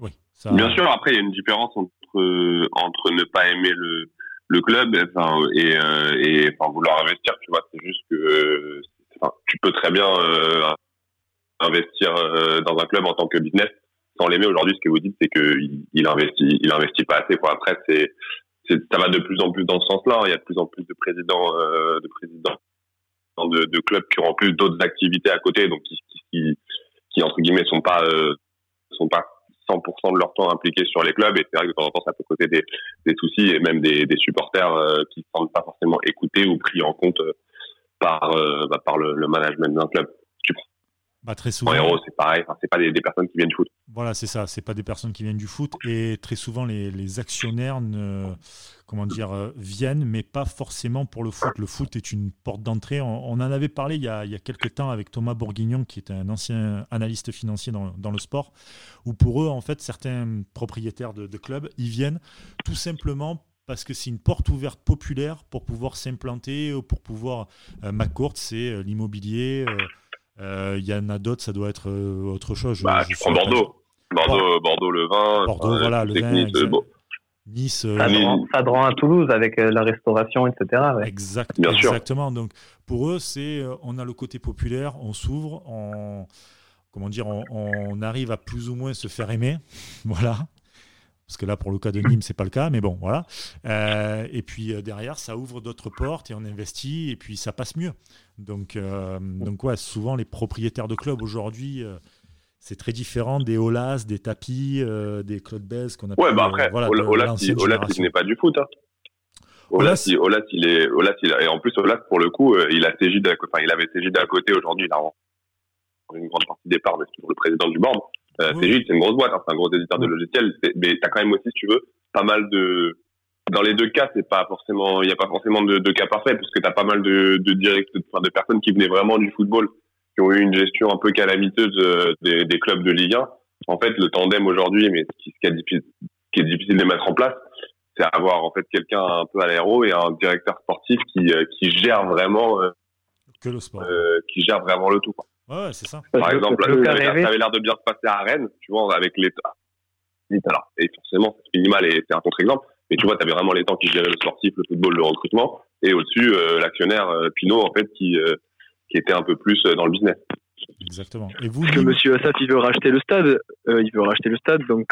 Oui, Bien sûr, après, il y a une différence entre, entre ne pas aimer le, le club enfin, et, euh, et enfin, vouloir investir. Tu vois, c'est juste que tu peux très bien euh, investir euh, dans un club en tant que business sans l'aimer. Aujourd'hui, ce que vous dites, c'est qu'il il investit, il investit pas assez. Quoi. Après, c'est, ça va de plus en plus dans ce sens-là. Il y a de plus en plus de présidents, de présidents de, de clubs qui ont en plus d'autres activités à côté, donc qui, qui, qui entre guillemets sont pas euh, sont pas 100% de leur temps impliqués sur les clubs et c'est vrai que de temps en temps ça peut causer des, des soucis et même des, supporters euh, qui ne se sentent pas forcément écoutés ou pris en compte euh, par bah, par le management d'un club. Bah, très souvent. héros, c'est pareil. Enfin, c'est pas des, des, personnes qui viennent du foot. Voilà, c'est ça. C'est pas des personnes qui viennent du foot. Et très souvent, les, les actionnaires ne, comment dire, euh, viennent, mais pas forcément pour le foot. Le foot est une porte d'entrée. On, en avait parlé il y, a, il y a quelques temps avec Thomas Bourguignon, qui est un ancien analyste financier dans, dans le sport, où pour eux, en fait, certains propriétaires de, de clubs, ils viennent tout simplement parce que c'est une porte ouverte populaire pour pouvoir s'implanter, pour pouvoir. Euh, ma courte, c'est euh, l'immobilier. Euh, euh, il y en a d'autres, ça doit être euh, autre chose. bah, tu prends Bordeaux. Bordeaux, Bordeaux, le vin. Bordeaux, voilà, le vin. Nice, Sadran, à Toulouse avec euh, la restauration, etc. Exact, exactement. Donc pour eux, c'est on a le côté populaire, on s'ouvre, on comment dire, on, on, arrive à plus ou moins se faire aimer, voilà parce que là, pour le cas de Nîmes, c'est pas le cas, mais bon, voilà. Euh, et puis euh, derrière, ça ouvre d'autres portes et on investit et puis ça passe mieux. Donc, euh, donc ouais, souvent les propriétaires de clubs aujourd'hui, c'est très différent des Olas, des tapis, des Claude Bez qu'on a. Ouais, bah après, voilà, Olas, il, n'est pas du foot. Hein. Olas, il, Olas, il est, Olas, il et en plus Olas, pour le coup, il a TJ enfin, il avait TJ à côté. Aujourd'hui, il a une grande partie des parts, mais c'est toujours le président du board. Euh, c'est une grosse boîte, hein, c'est un gros éditeur de logiciels, mais t'as quand même aussi, si tu veux, pas mal de. Dans les deux cas, c'est pas forcément, il n'y a pas forcément de, de cas parfaits, parce que t'as pas mal de, de direct, enfin, de personnes qui venaient vraiment du football, qui ont eu une gestion un peu calamiteuse euh, des, des clubs de Ligue 1. En fait, le tandem aujourd'hui, mais ce qui, est difficile, qui est difficile de mettre en place, c'est avoir en fait quelqu'un un peu à l'aéro et un directeur sportif qui, euh, qui gère vraiment que le sport. qui gère vraiment le tout. Quoi. Ouais, c'est ça. Par exemple, ça avait l'air de bien se passer à Rennes, tu vois, avec l'État. Alors, et forcément, c'est minimal et c'est un contre-exemple. Mais tu vois, tu avais vraiment les temps qui géraient le sportif, le football, le recrutement. Et au-dessus, euh, l'actionnaire euh, Pinot, en fait, qui, euh, qui était un peu plus dans le business. Exactement. Et vous, Parce que Monsieur Assaf, il veut racheter le stade. il veut racheter le stade. Donc,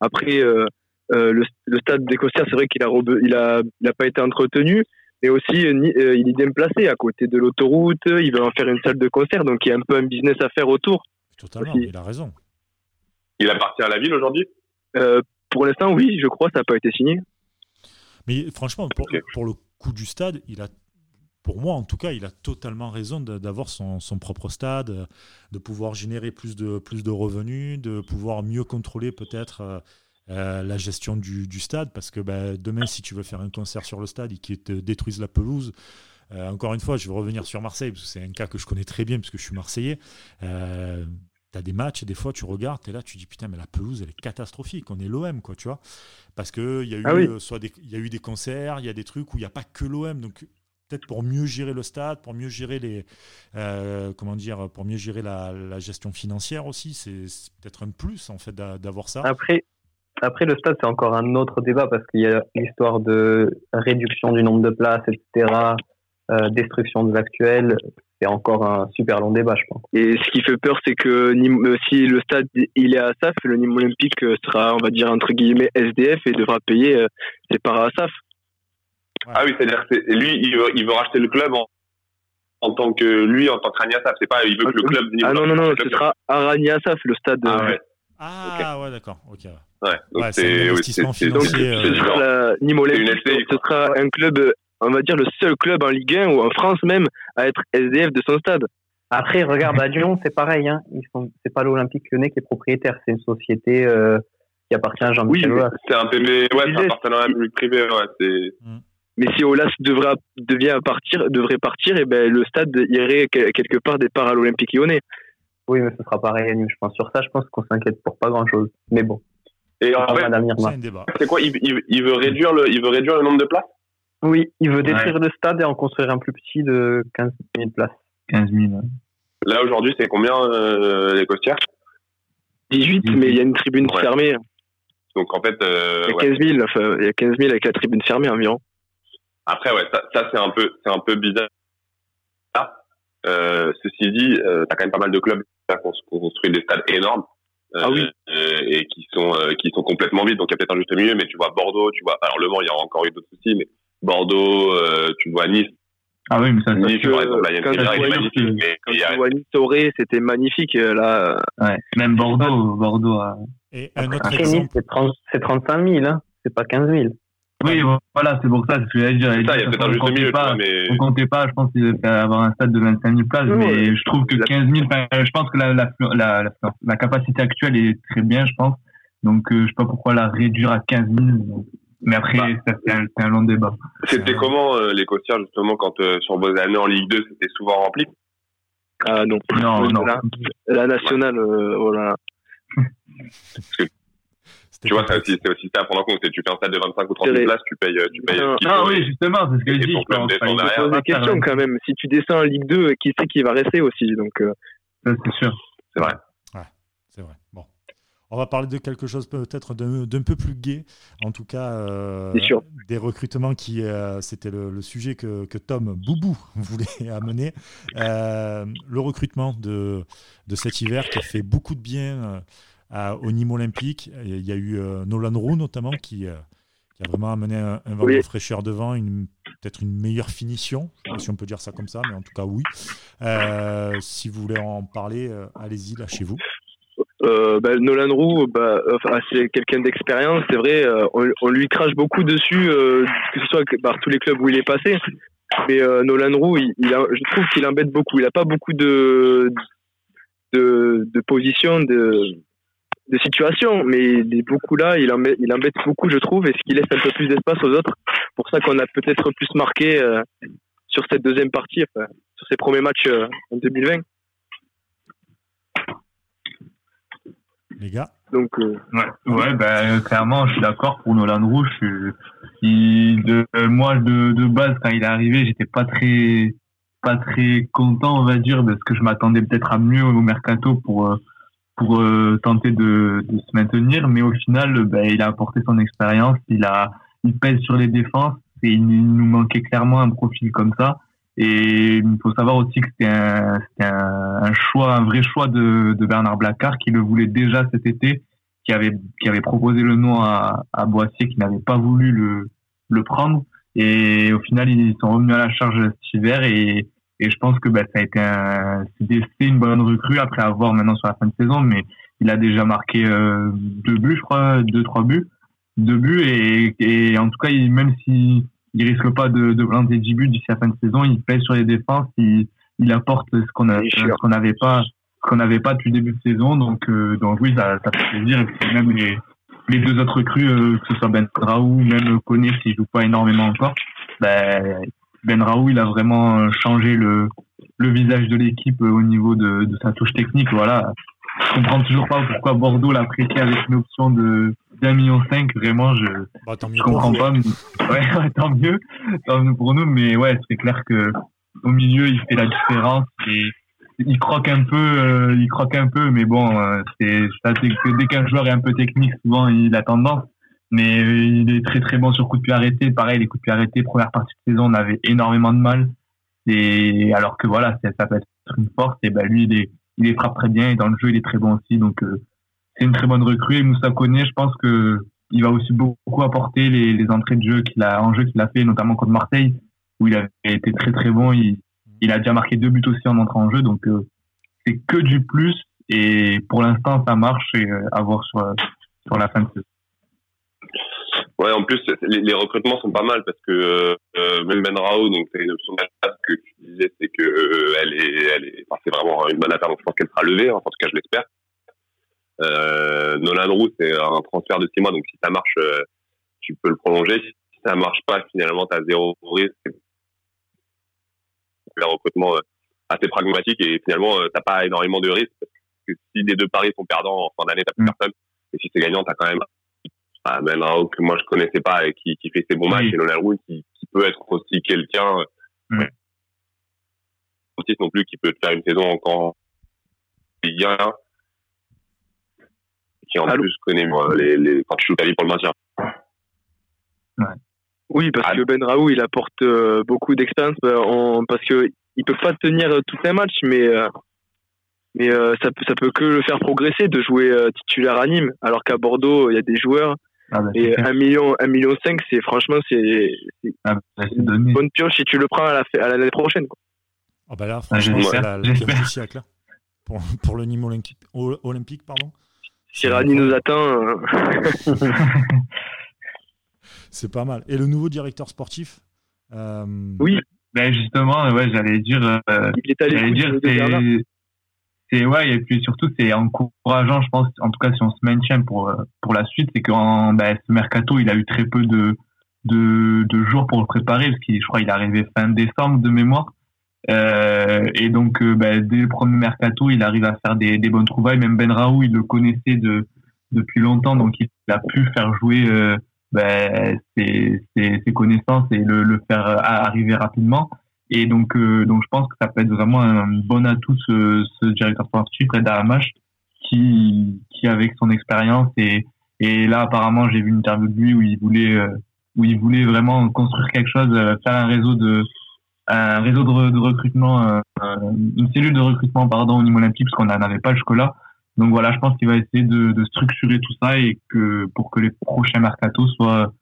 après, le, le, stade d'Écossais, c'est vrai qu'il a, il a, il a pas été entretenu mais aussi il est bien placé à côté de l'autoroute, il veut en faire une salle de concert, donc il y a un peu un business à faire autour. Totalement, il a raison. Il appartient à la ville aujourd'hui? Euh, Pour l'instant, oui, je crois, ça n'a pas été signé. Mais franchement, pour, le coût du stade, il a, pour moi en tout cas, il a totalement raison d'avoir son, son, propre stade, de pouvoir générer plus de, plus de revenus, de pouvoir mieux contrôler peut-être euh, la gestion du, stade, parce que bah, demain, si tu veux faire un concert sur le stade et qu'ils te détruisent la pelouse, euh, encore une fois, je vais revenir sur Marseille, parce que c'est un cas que je connais très bien, puisque je suis Marseillais. Euh, tu as des matchs, et des fois, tu regardes, et là, tu dis putain, mais la pelouse, elle est catastrophique. On est l'OM, quoi, tu vois. Parce qu'il y, a eu, ah soit il y a eu des concerts, il y a des trucs où il n'y a pas que l'OM. Donc, peut-être pour mieux gérer le stade, pour mieux gérer les, comment dire, pour mieux gérer la, la gestion financière aussi, c'est peut-être un plus en fait d'avoir ça. Après, après, le stade, c'est encore un autre débat parce qu'il y a l'histoire de réduction du nombre de places, etc. euh, destruction de l'actuel, c'est encore un super long débat, je pense. Et ce qui fait peur, c'est que Nîmes- si le stade il est à Asaf, le Nîmes Olympique euh, sera, on va dire entre guillemets SDF et devra payer euh, ses parts à Asaf. Ah oui, c'est-à-dire que lui, il veut, il veut racheter le club en, en tant que lui, en tant que Rania Saf. C'est pas, il veut que le club. Ah non non non, ce sera Arani Asaf, le stade. Ah euh, ouais. Ah ouais, d'accord. Ok. ouais. Donc Ouais, c'est un investissement Donc, ce euh, sera Nîmes Olympique. Ce sera un club, euh, on va dire le seul club en Ligue 1 ou en France même à être SDF de son stade. Après, regarde, à Lyon, c'est pareil. Hein. Ils sont, c'est pas l'Olympique lyonnais qui est propriétaire, c'est une société euh, qui appartient à Oui, Jean-Michel Aulas. C'est un PB, ouais, c'est un partenariat public-privé, ouais, c'est. Mais si Olas devra, devient partir, devrait partir, et ben le stade irait que- quelque part des parts à l'Olympique lyonnais. Oui, mais ce sera pareil je pense. Sur ça, je pense qu'on s'inquiète pour pas grand-chose. Mais bon, Et en on fait, va l'avenir. C'est un débat. c'est quoi il, il, il veut réduire le, il veut réduire le nombre de places? Oui, il veut détruire le stade et en construire un plus petit de 15 000 places. 15 000. Là aujourd'hui, c'est combien euh, les costières? 18, mais il y a une tribune Ouais. fermée. Donc en fait, euh, Il y a ouais. 15 000, enfin, il y a 15 000 avec la tribune fermée environ. après ouais, ça, ça, c'est un peu, c'est un peu bizarre. Euh, ceci dit, euh, t'as quand même pas mal de clubs qui ont construit des stades énormes. euh, Ah oui. et qui sont euh, qui sont complètement vides donc il y a peut-être un juste milieu mais tu vois Bordeaux tu vois alors Le Mans il y a encore eu d'autres soucis mais Bordeaux euh, tu vois Nice Ah oui, mais ça, Nice que, par exemple quand Rivière, je il est vois magnifique Nice, mais Quand il y a- tu vois Nice Auré, c'était magnifique. euh, Là, ouais. Même Bordeaux, Bordeaux. a- Et un autre Après, Nice, exemple. c'est 30 c'est 35 000, hein. c'est pas 15 000. Oui, voilà, c'est pour ça, c'est ce que j'allais dire. ça il y a peut-être un juste milieu pas- vois, mais On comptait pas, je pense qu'il fallait avoir un stade de 25 000 places, Non, mais ouais. je trouve que La- 15 000, enfin, je pense que la, la, la, la, la capacité actuelle est très bien, je pense. Donc, euh, je sais pas pourquoi la réduire à 15 000. donc. Mais après, Bah. ça, c'est un, long débat. C'était comment euh, les costières justement quand euh, sur vos années en Ligue 2 c'était souvent rempli? Ah non. Non, non. La, la nationale, euh, voilà. Tu vois, c'est aussi, ça à prendre en compte. Tu fais un stade de 25 ou 30 C'est 000 vrai. places, tu payes, euh, tu payes. Non. Ah oui, justement, c'est ce que je Et dis. je derrière. Pose des questions un- quand même. Si tu descends en Ligue 2, qui c'est qui va rester aussi Donc, euh, Ça, c'est sûr. C'est vrai. C'est vrai. Bon. On va parler de quelque chose peut-être d'un peu plus gai. En tout cas, euh, des recrutements qui, euh, c'était le, le sujet que, que Tom Boubou voulait amener. Euh, le recrutement de, de cet hiver qui a fait beaucoup de bien à- au Nîmes Olympique. Il y a eu Nolan Roux notamment qui, qui a vraiment amené un, un vent Oui. de fraîcheur devant, une- peut-être une meilleure finition, si on peut dire ça comme ça, mais en tout cas oui. Si vous voulez en parler, allez-y, lâchez-vous. Euh, bah, Nolan Roux, bah, c'est quelqu'un d'expérience, c'est vrai. euh, on, on lui crache beaucoup dessus, euh, que ce soit par tous les clubs où il est passé. Mais euh, Nolan Roux, il, il je trouve qu'il embête beaucoup. Il n'a pas beaucoup de, de, de positions, de, de situations, mais il est beaucoup là. Il embête, il embête beaucoup, je trouve, et ce qui laisse un peu plus d'espace aux autres. Pour ça qu'on a peut-être plus marqué euh, sur cette deuxième partie, enfin, sur ses premiers matchs euh, en 2020. Les gars, Donc, euh, Ouais, ouais ben, clairement, je suis d'accord pour Nolan Rouge. Je- il- de, euh, moi, de, de base, quand il est arrivé, j'étais pas très, pas très content, on va dire, parce que je m'attendais peut-être à mieux au mercato pour, euh, pour euh, tenter de, de se maintenir. Mais au final, ben, il a apporté son expérience, il a, il pèse sur les défenses et il, il nous manquait clairement un profil comme ça. Et il faut savoir aussi que c'était un, un, un choix, un vrai choix de, de Bernard Blacard qui le voulait déjà cet été qui avait qui avait proposé le nom à, à Boissier qui n'avait pas voulu le le prendre. Et au final ils sont revenus à la charge cet hiver et et je pense que bah, ça a été un une bonne recrue après avoir maintenant sur la fin de saison mais il a déjà marqué euh, deux buts je crois deux trois buts deux buts. Et et en tout cas il, même si il risque pas de de planter 10 buts d'ici la fin de saison il pèse sur les défenses il il apporte ce qu'on qu'on n'avait pas qu'on n'avait pas depuis le début de saison. Donc, euh, donc oui, ça, ça fait plaisir. Et puis même les, les deux autres recrues, euh, que ce soit Ben Raoult, même Koné, qui joue pas énormément encore, ben, Ben Raoult, il a vraiment changé le, le visage de l'équipe euh, au niveau de, de sa touche technique. Voilà. Je comprends toujours pas pourquoi Bordeaux l'a prêté avec une option de d'un million cinq. Vraiment, je, bah, je comprends pas. mais- Ouais, ouais, tant mieux, tant mieux pour nous. Mais ouais, c'est clair que au milieu, il fait la différence. Et il croque un peu, euh, il croque un peu. Mais bon, euh, c'est ça, dès qu'un joueur est un peu technique, souvent il a tendance. Mais il est très très bon sur coup de pied arrêté. Pareil, les coups de pied arrêtés, première partie de saison, on avait énormément de mal. Et alors que voilà, ça peut être une force. Et ben lui, il est, il est frappe très bien et dans le jeu, il est très bon aussi. Donc c'est une très bonne recrue. Et Moussa Koné, je pense que il va aussi beaucoup apporter les, les entrées de jeu qu'il a en jeu qu'il a fait, notamment contre Marseille, où il avait été très très bon. Il, il a déjà marqué deux buts aussi en entrant en jeu, donc euh, c'est que du plus. Et pour l'instant, ça marche et euh, à voir sur sur la fin de saison. Ouais, en plus, les, les, recrutements sont pas mal parce que euh, même Ben Rao, donc c'est une option que tu disais, c'est que euh, elle est, elle est, enfin, c'est vraiment une bonne affaire. Donc je pense qu'elle sera levée, hein, en tout cas je l'espère. Euh, Nolan Roux, c'est un transfert de six mois, donc si ça marche, euh, tu peux le prolonger. Si ça marche pas, finalement, tu as zéro risque. Le recrutement euh, assez pragmatique et finalement, euh, t'as pas énormément de risques parce que si les deux paris sont perdants en fin d'année, t'as plus mm. personne. Et si c'est gagnant, t'as quand même ah, Raoult que moi je connaissais pas et qui, qui fait ses bons matchs et Roux qui, qui, peut être aussi quelqu'un mm. aussi non plus qui peut faire une saison encore bien qui en plus connaît les, les, quand tu joues pour le maintien. Ouais. Oui, parce que Ben Raoult, il apporte euh, beaucoup d'expérience euh, parce que il peut pas tenir euh, tous les matchs, mais mais ça peut ça peut que le faire progresser de jouer titulaire à Nîmes, alors qu'à Bordeaux, il y a des joueurs ah bah, et un million un million cinq, c'est franchement c'est ah bah, une bonne pioche si tu le prends à la à l'année prochaine. Quoi. Ah bah là, franchement, c'est la, la siècle là. Pour, pour le Nîmes olympique, olympique pardon. Si Rani nous atteint. Euh. c'est pas mal. Et le nouveau directeur sportif euh... Oui. Ben justement, ouais, j'allais dire. Euh, Il est allé dire, c'est ouais et puis surtout c'est encourageant je pense en tout cas si on se maintient pour euh, pour la suite c'est qu'en ben, ce mercato il a eu très peu de de, jours pour le préparer parce qu'il je crois il est arrivé fin décembre de mémoire euh, et donc, euh, bah, dès le premier mercato, il arrive à faire des, des bonnes trouvailles. Même Ben Raoult, il le connaissait de, depuis longtemps, donc il a pu faire jouer bah, ses, ses, ses, connaissances et le, le, faire arriver rapidement. Et donc, euh, donc, je pense que ça peut être vraiment un bon atout ce, ce directeur sportif, Red Aramash, qui, qui avec son expérience et, et là apparemment j'ai vu une interview de lui où il voulait où il voulait vraiment construire quelque chose, faire un réseau de un réseau de, recrutement, euh, une cellule de recrutement pardon au niveau olympique parce qu'on n'en avait pas jusque-là. Donc voilà, je pense qu'il va essayer de, de, structurer tout ça et que pour que les prochains mercatos soient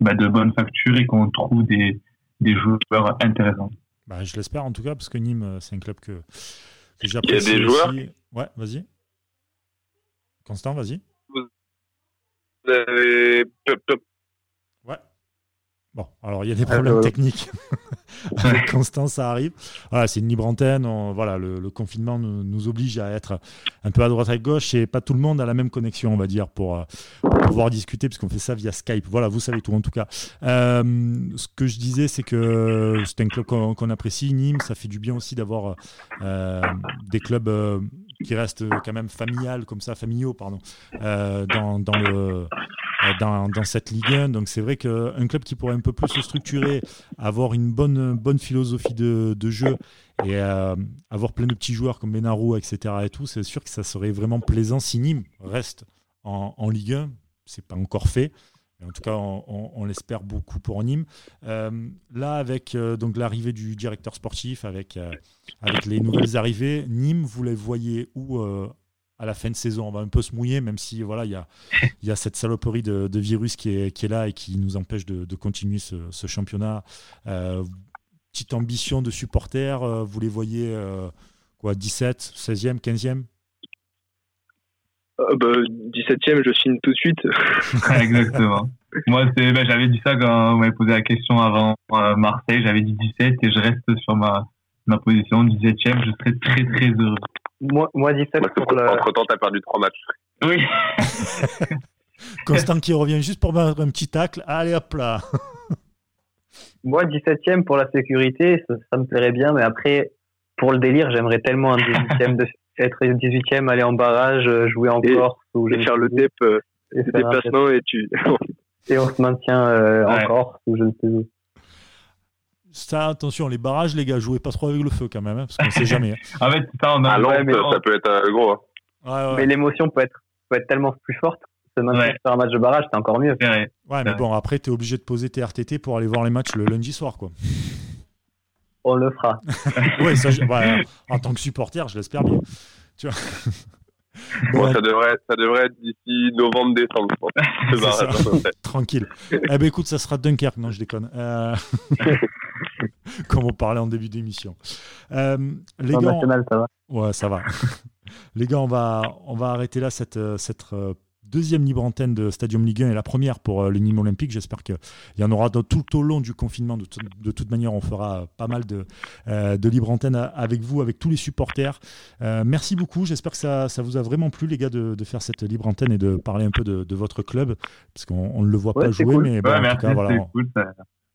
bah, de bonne facture et qu'on trouve des, des joueurs intéressants. Bah, je l'espère en tout cas parce que Nîmes, euh, c'est un club que, que j'apprécie. Il y a des joueurs. Ouais, vas-y. Constant, vas-y. Vous avez Bon, alors il y a des problèmes techniques. Avec Constance, ça arrive. Voilà, c'est une libre antenne. voilà, le, confinement nous, oblige à être un peu à droite à gauche et pas tout le monde a la même connexion, on va dire, pour, euh, pouvoir discuter, puisqu'on fait ça via Skype. Voilà, vous savez tout en tout cas. Euh, ce que je disais, c'est que c'est un club qu'on apprécie, Nîmes. Ça fait du bien aussi d'avoir euh, des clubs qui restent quand même familial, comme ça, familiaux, pardon, le euh, dans, cette Ligue 1. Donc c'est vrai qu'un club qui pourrait un peu plus se structurer, avoir une bonne, bonne philosophie de, jeu et euh, avoir plein de petits joueurs comme Benarou, etc. et tout, c'est sûr que ça serait vraiment plaisant si Nîmes reste en, en Ligue 1. C'est pas encore fait. En tout cas, on, l'espère beaucoup pour Nîmes. Euh, là, avec donc l'arrivée du directeur sportif, avec, avec les nouvelles arrivées, Nîmes, vous les voyez où à la fin de saison? On va un peu se mouiller, même si voilà, il y a, cette saloperie de, virus qui est, là et qui nous empêche de, continuer ce, championnat. Euh, petite ambition de supporters, euh, vous les voyez euh, quoi, 17, 16e, 15e bah, 17e, je signe tout de suite. Exactement. Moi, bah, j'avais dit ça quand on m'avait posé la question avant Marseille. J'avais dit 17 et je reste sur ma, ma position 17e. Je serais très très heureux. Moi, moi 17 pour Entre temps, t'as perdu trois matchs. Oui. Constant qui revient juste pour mettre un petit tacle. Allez hop là. moi, 17ème pour la sécurité, ça, me plairait bien, mais après, pour le délire, j'aimerais tellement un 18ème de, être 18ème, aller en barrage, euh, jouer en Corse. Ou et faire le DEP, euh, déplacement et tu. et on se maintient euh, en Corse ou je ne sais où. Ça, attention, les barrages, les gars, jouez pas trop avec le feu quand même, hein, parce qu'on sait jamais. Hein. en fait, ça, on a... À mais ça peut être euh, gros. Hein. Mais l'émotion peut être, peut être tellement plus forte. Se maintenir faire un match de barrage, c'est encore mieux. Ouais, mais bon, après, tu es obligé de poser tes RTT pour aller voir les matchs le lundi soir, quoi. On le fera. oui, bah, en tant que supporter, je l'espère bien. Tu vois Bon, ça devrait, ça devrait être d'ici novembre-décembre. Tranquille. Eh ben écoute, ça sera Dunkerque. Non, je déconne. Euh... Comme on parlait en début d'émission. Euh, les gars, national, ça va. Ouais, ça va. les gars, on va, on va arrêter là cette, cette euh, deuxième libre antenne de Stadium Ligue 1 et la première pour euh, le Nîmes Olympique. J'espère qu'il y en aura tout au long du confinement. De, de, toute manière, on fera pas mal de, euh, de libre antenne avec vous, avec tous les supporters. Euh, merci beaucoup. J'espère que ça, ça, vous a vraiment plu, les gars, de, de, faire cette libre antenne et de parler un peu de, votre club, parce qu'on ne le voit pas jouer, mais bon, en tout cas, voilà.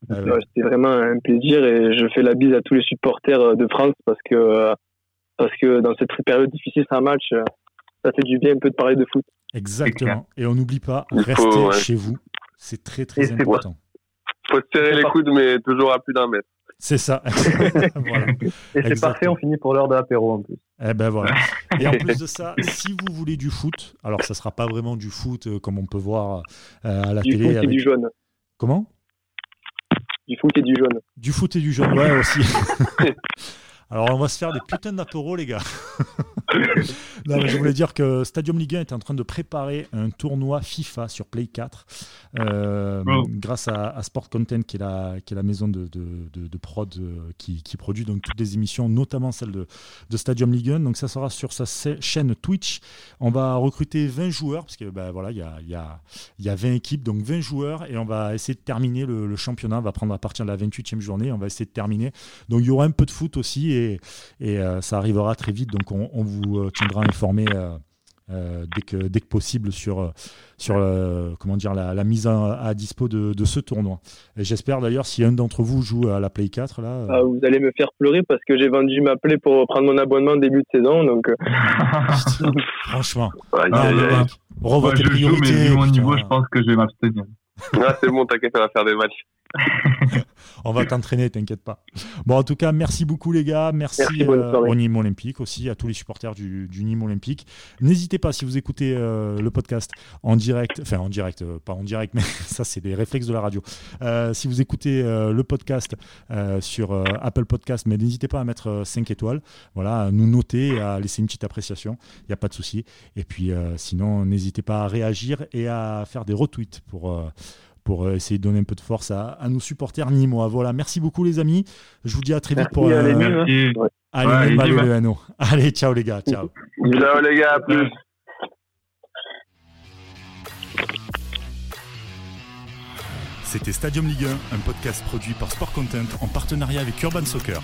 C'était vraiment un plaisir et je fais la bise à tous les supporters de France parce que, parce que dans cette période difficile, c'est un match, ça fait du bien un peu de parler de foot. Exactement. Et on n'oublie pas, restez chez vous. C'est très très important. Il faut se serrer les coudes, mais toujours à plus d'un mètre. C'est ça. Et c'est parfait, on finit pour l'heure de l'apéro en plus. Eh ben voilà. Et en plus de ça, si vous voulez du foot, alors ça sera pas vraiment du foot euh, comme on peut voir euh, à la du télé. Foot et du jaune. Comment? Du foot et du jaune. Du foot et du jaune, ouais aussi. Alors, on va se faire des putains d'apéros, les gars. non, je voulais dire que Stadium Ligue 1 est en train de préparer un tournoi FIFA sur Play 4 euh, grâce à, Sport Content, qui est la, qui est la maison de, de, prod euh, qui, qui, produit donc toutes les émissions, notamment celle de, Stadium Ligue 1. Donc, ça sera sur sa chaîne Twitch. On va recruter 20 joueurs, parce que ben, voilà, il y a, y, a, y a 20 équipes, donc 20 joueurs, et on va essayer de terminer le, championnat. On va prendre à partir de la 28e journée, on va essayer de terminer. Donc, il y aura un peu de foot aussi et, euh, ça arrivera très vite. Donc on, vous euh, tiendra informé. Euh, dès, que, dès que possible sur, sur comment dire, la, mise à, dispo de, ce tournoi. Et j'espère d'ailleurs si un d'entre vous joue à la Play 4 là. Ah, vous allez me faire pleurer parce que j'ai vendu ma Play pour prendre mon abonnement début de saison donc. Franchement. Revois tes priorités. mon niveau, je pense que je vais m'abstenir. Ah, c'est bon, t'inquiète, on va faire des matchs. on va t'entraîner, t'inquiète pas. Bon, en tout cas, merci beaucoup les gars. Merci, euh, au Nîmes Olympique aussi, à tous les supporters du, du Nîmes Olympique. N'hésitez pas, si vous écoutez euh, le podcast en direct, enfin en direct, euh, pas en direct, mais ça c'est des réflexes de la radio. si vous écoutez le podcast sur Apple Podcast, mais n'hésitez pas à mettre 5 étoiles, voilà, à nous noter, à laisser une petite appréciation, il n'y a pas de souci. Et puis sinon, n'hésitez pas à réagir et à faire des retweets pour pour euh, essayer de donner un peu de force à, nos supporters nîmois. Voilà, merci beaucoup les amis. Je vous dis à très vite pour. Euh, allez, allez, allez, ciao les gars, ciao. Ciao les gars, à plus. C'était Stadium Ligue 1, un podcast produit par Sport Content en partenariat avec Urban Soccer.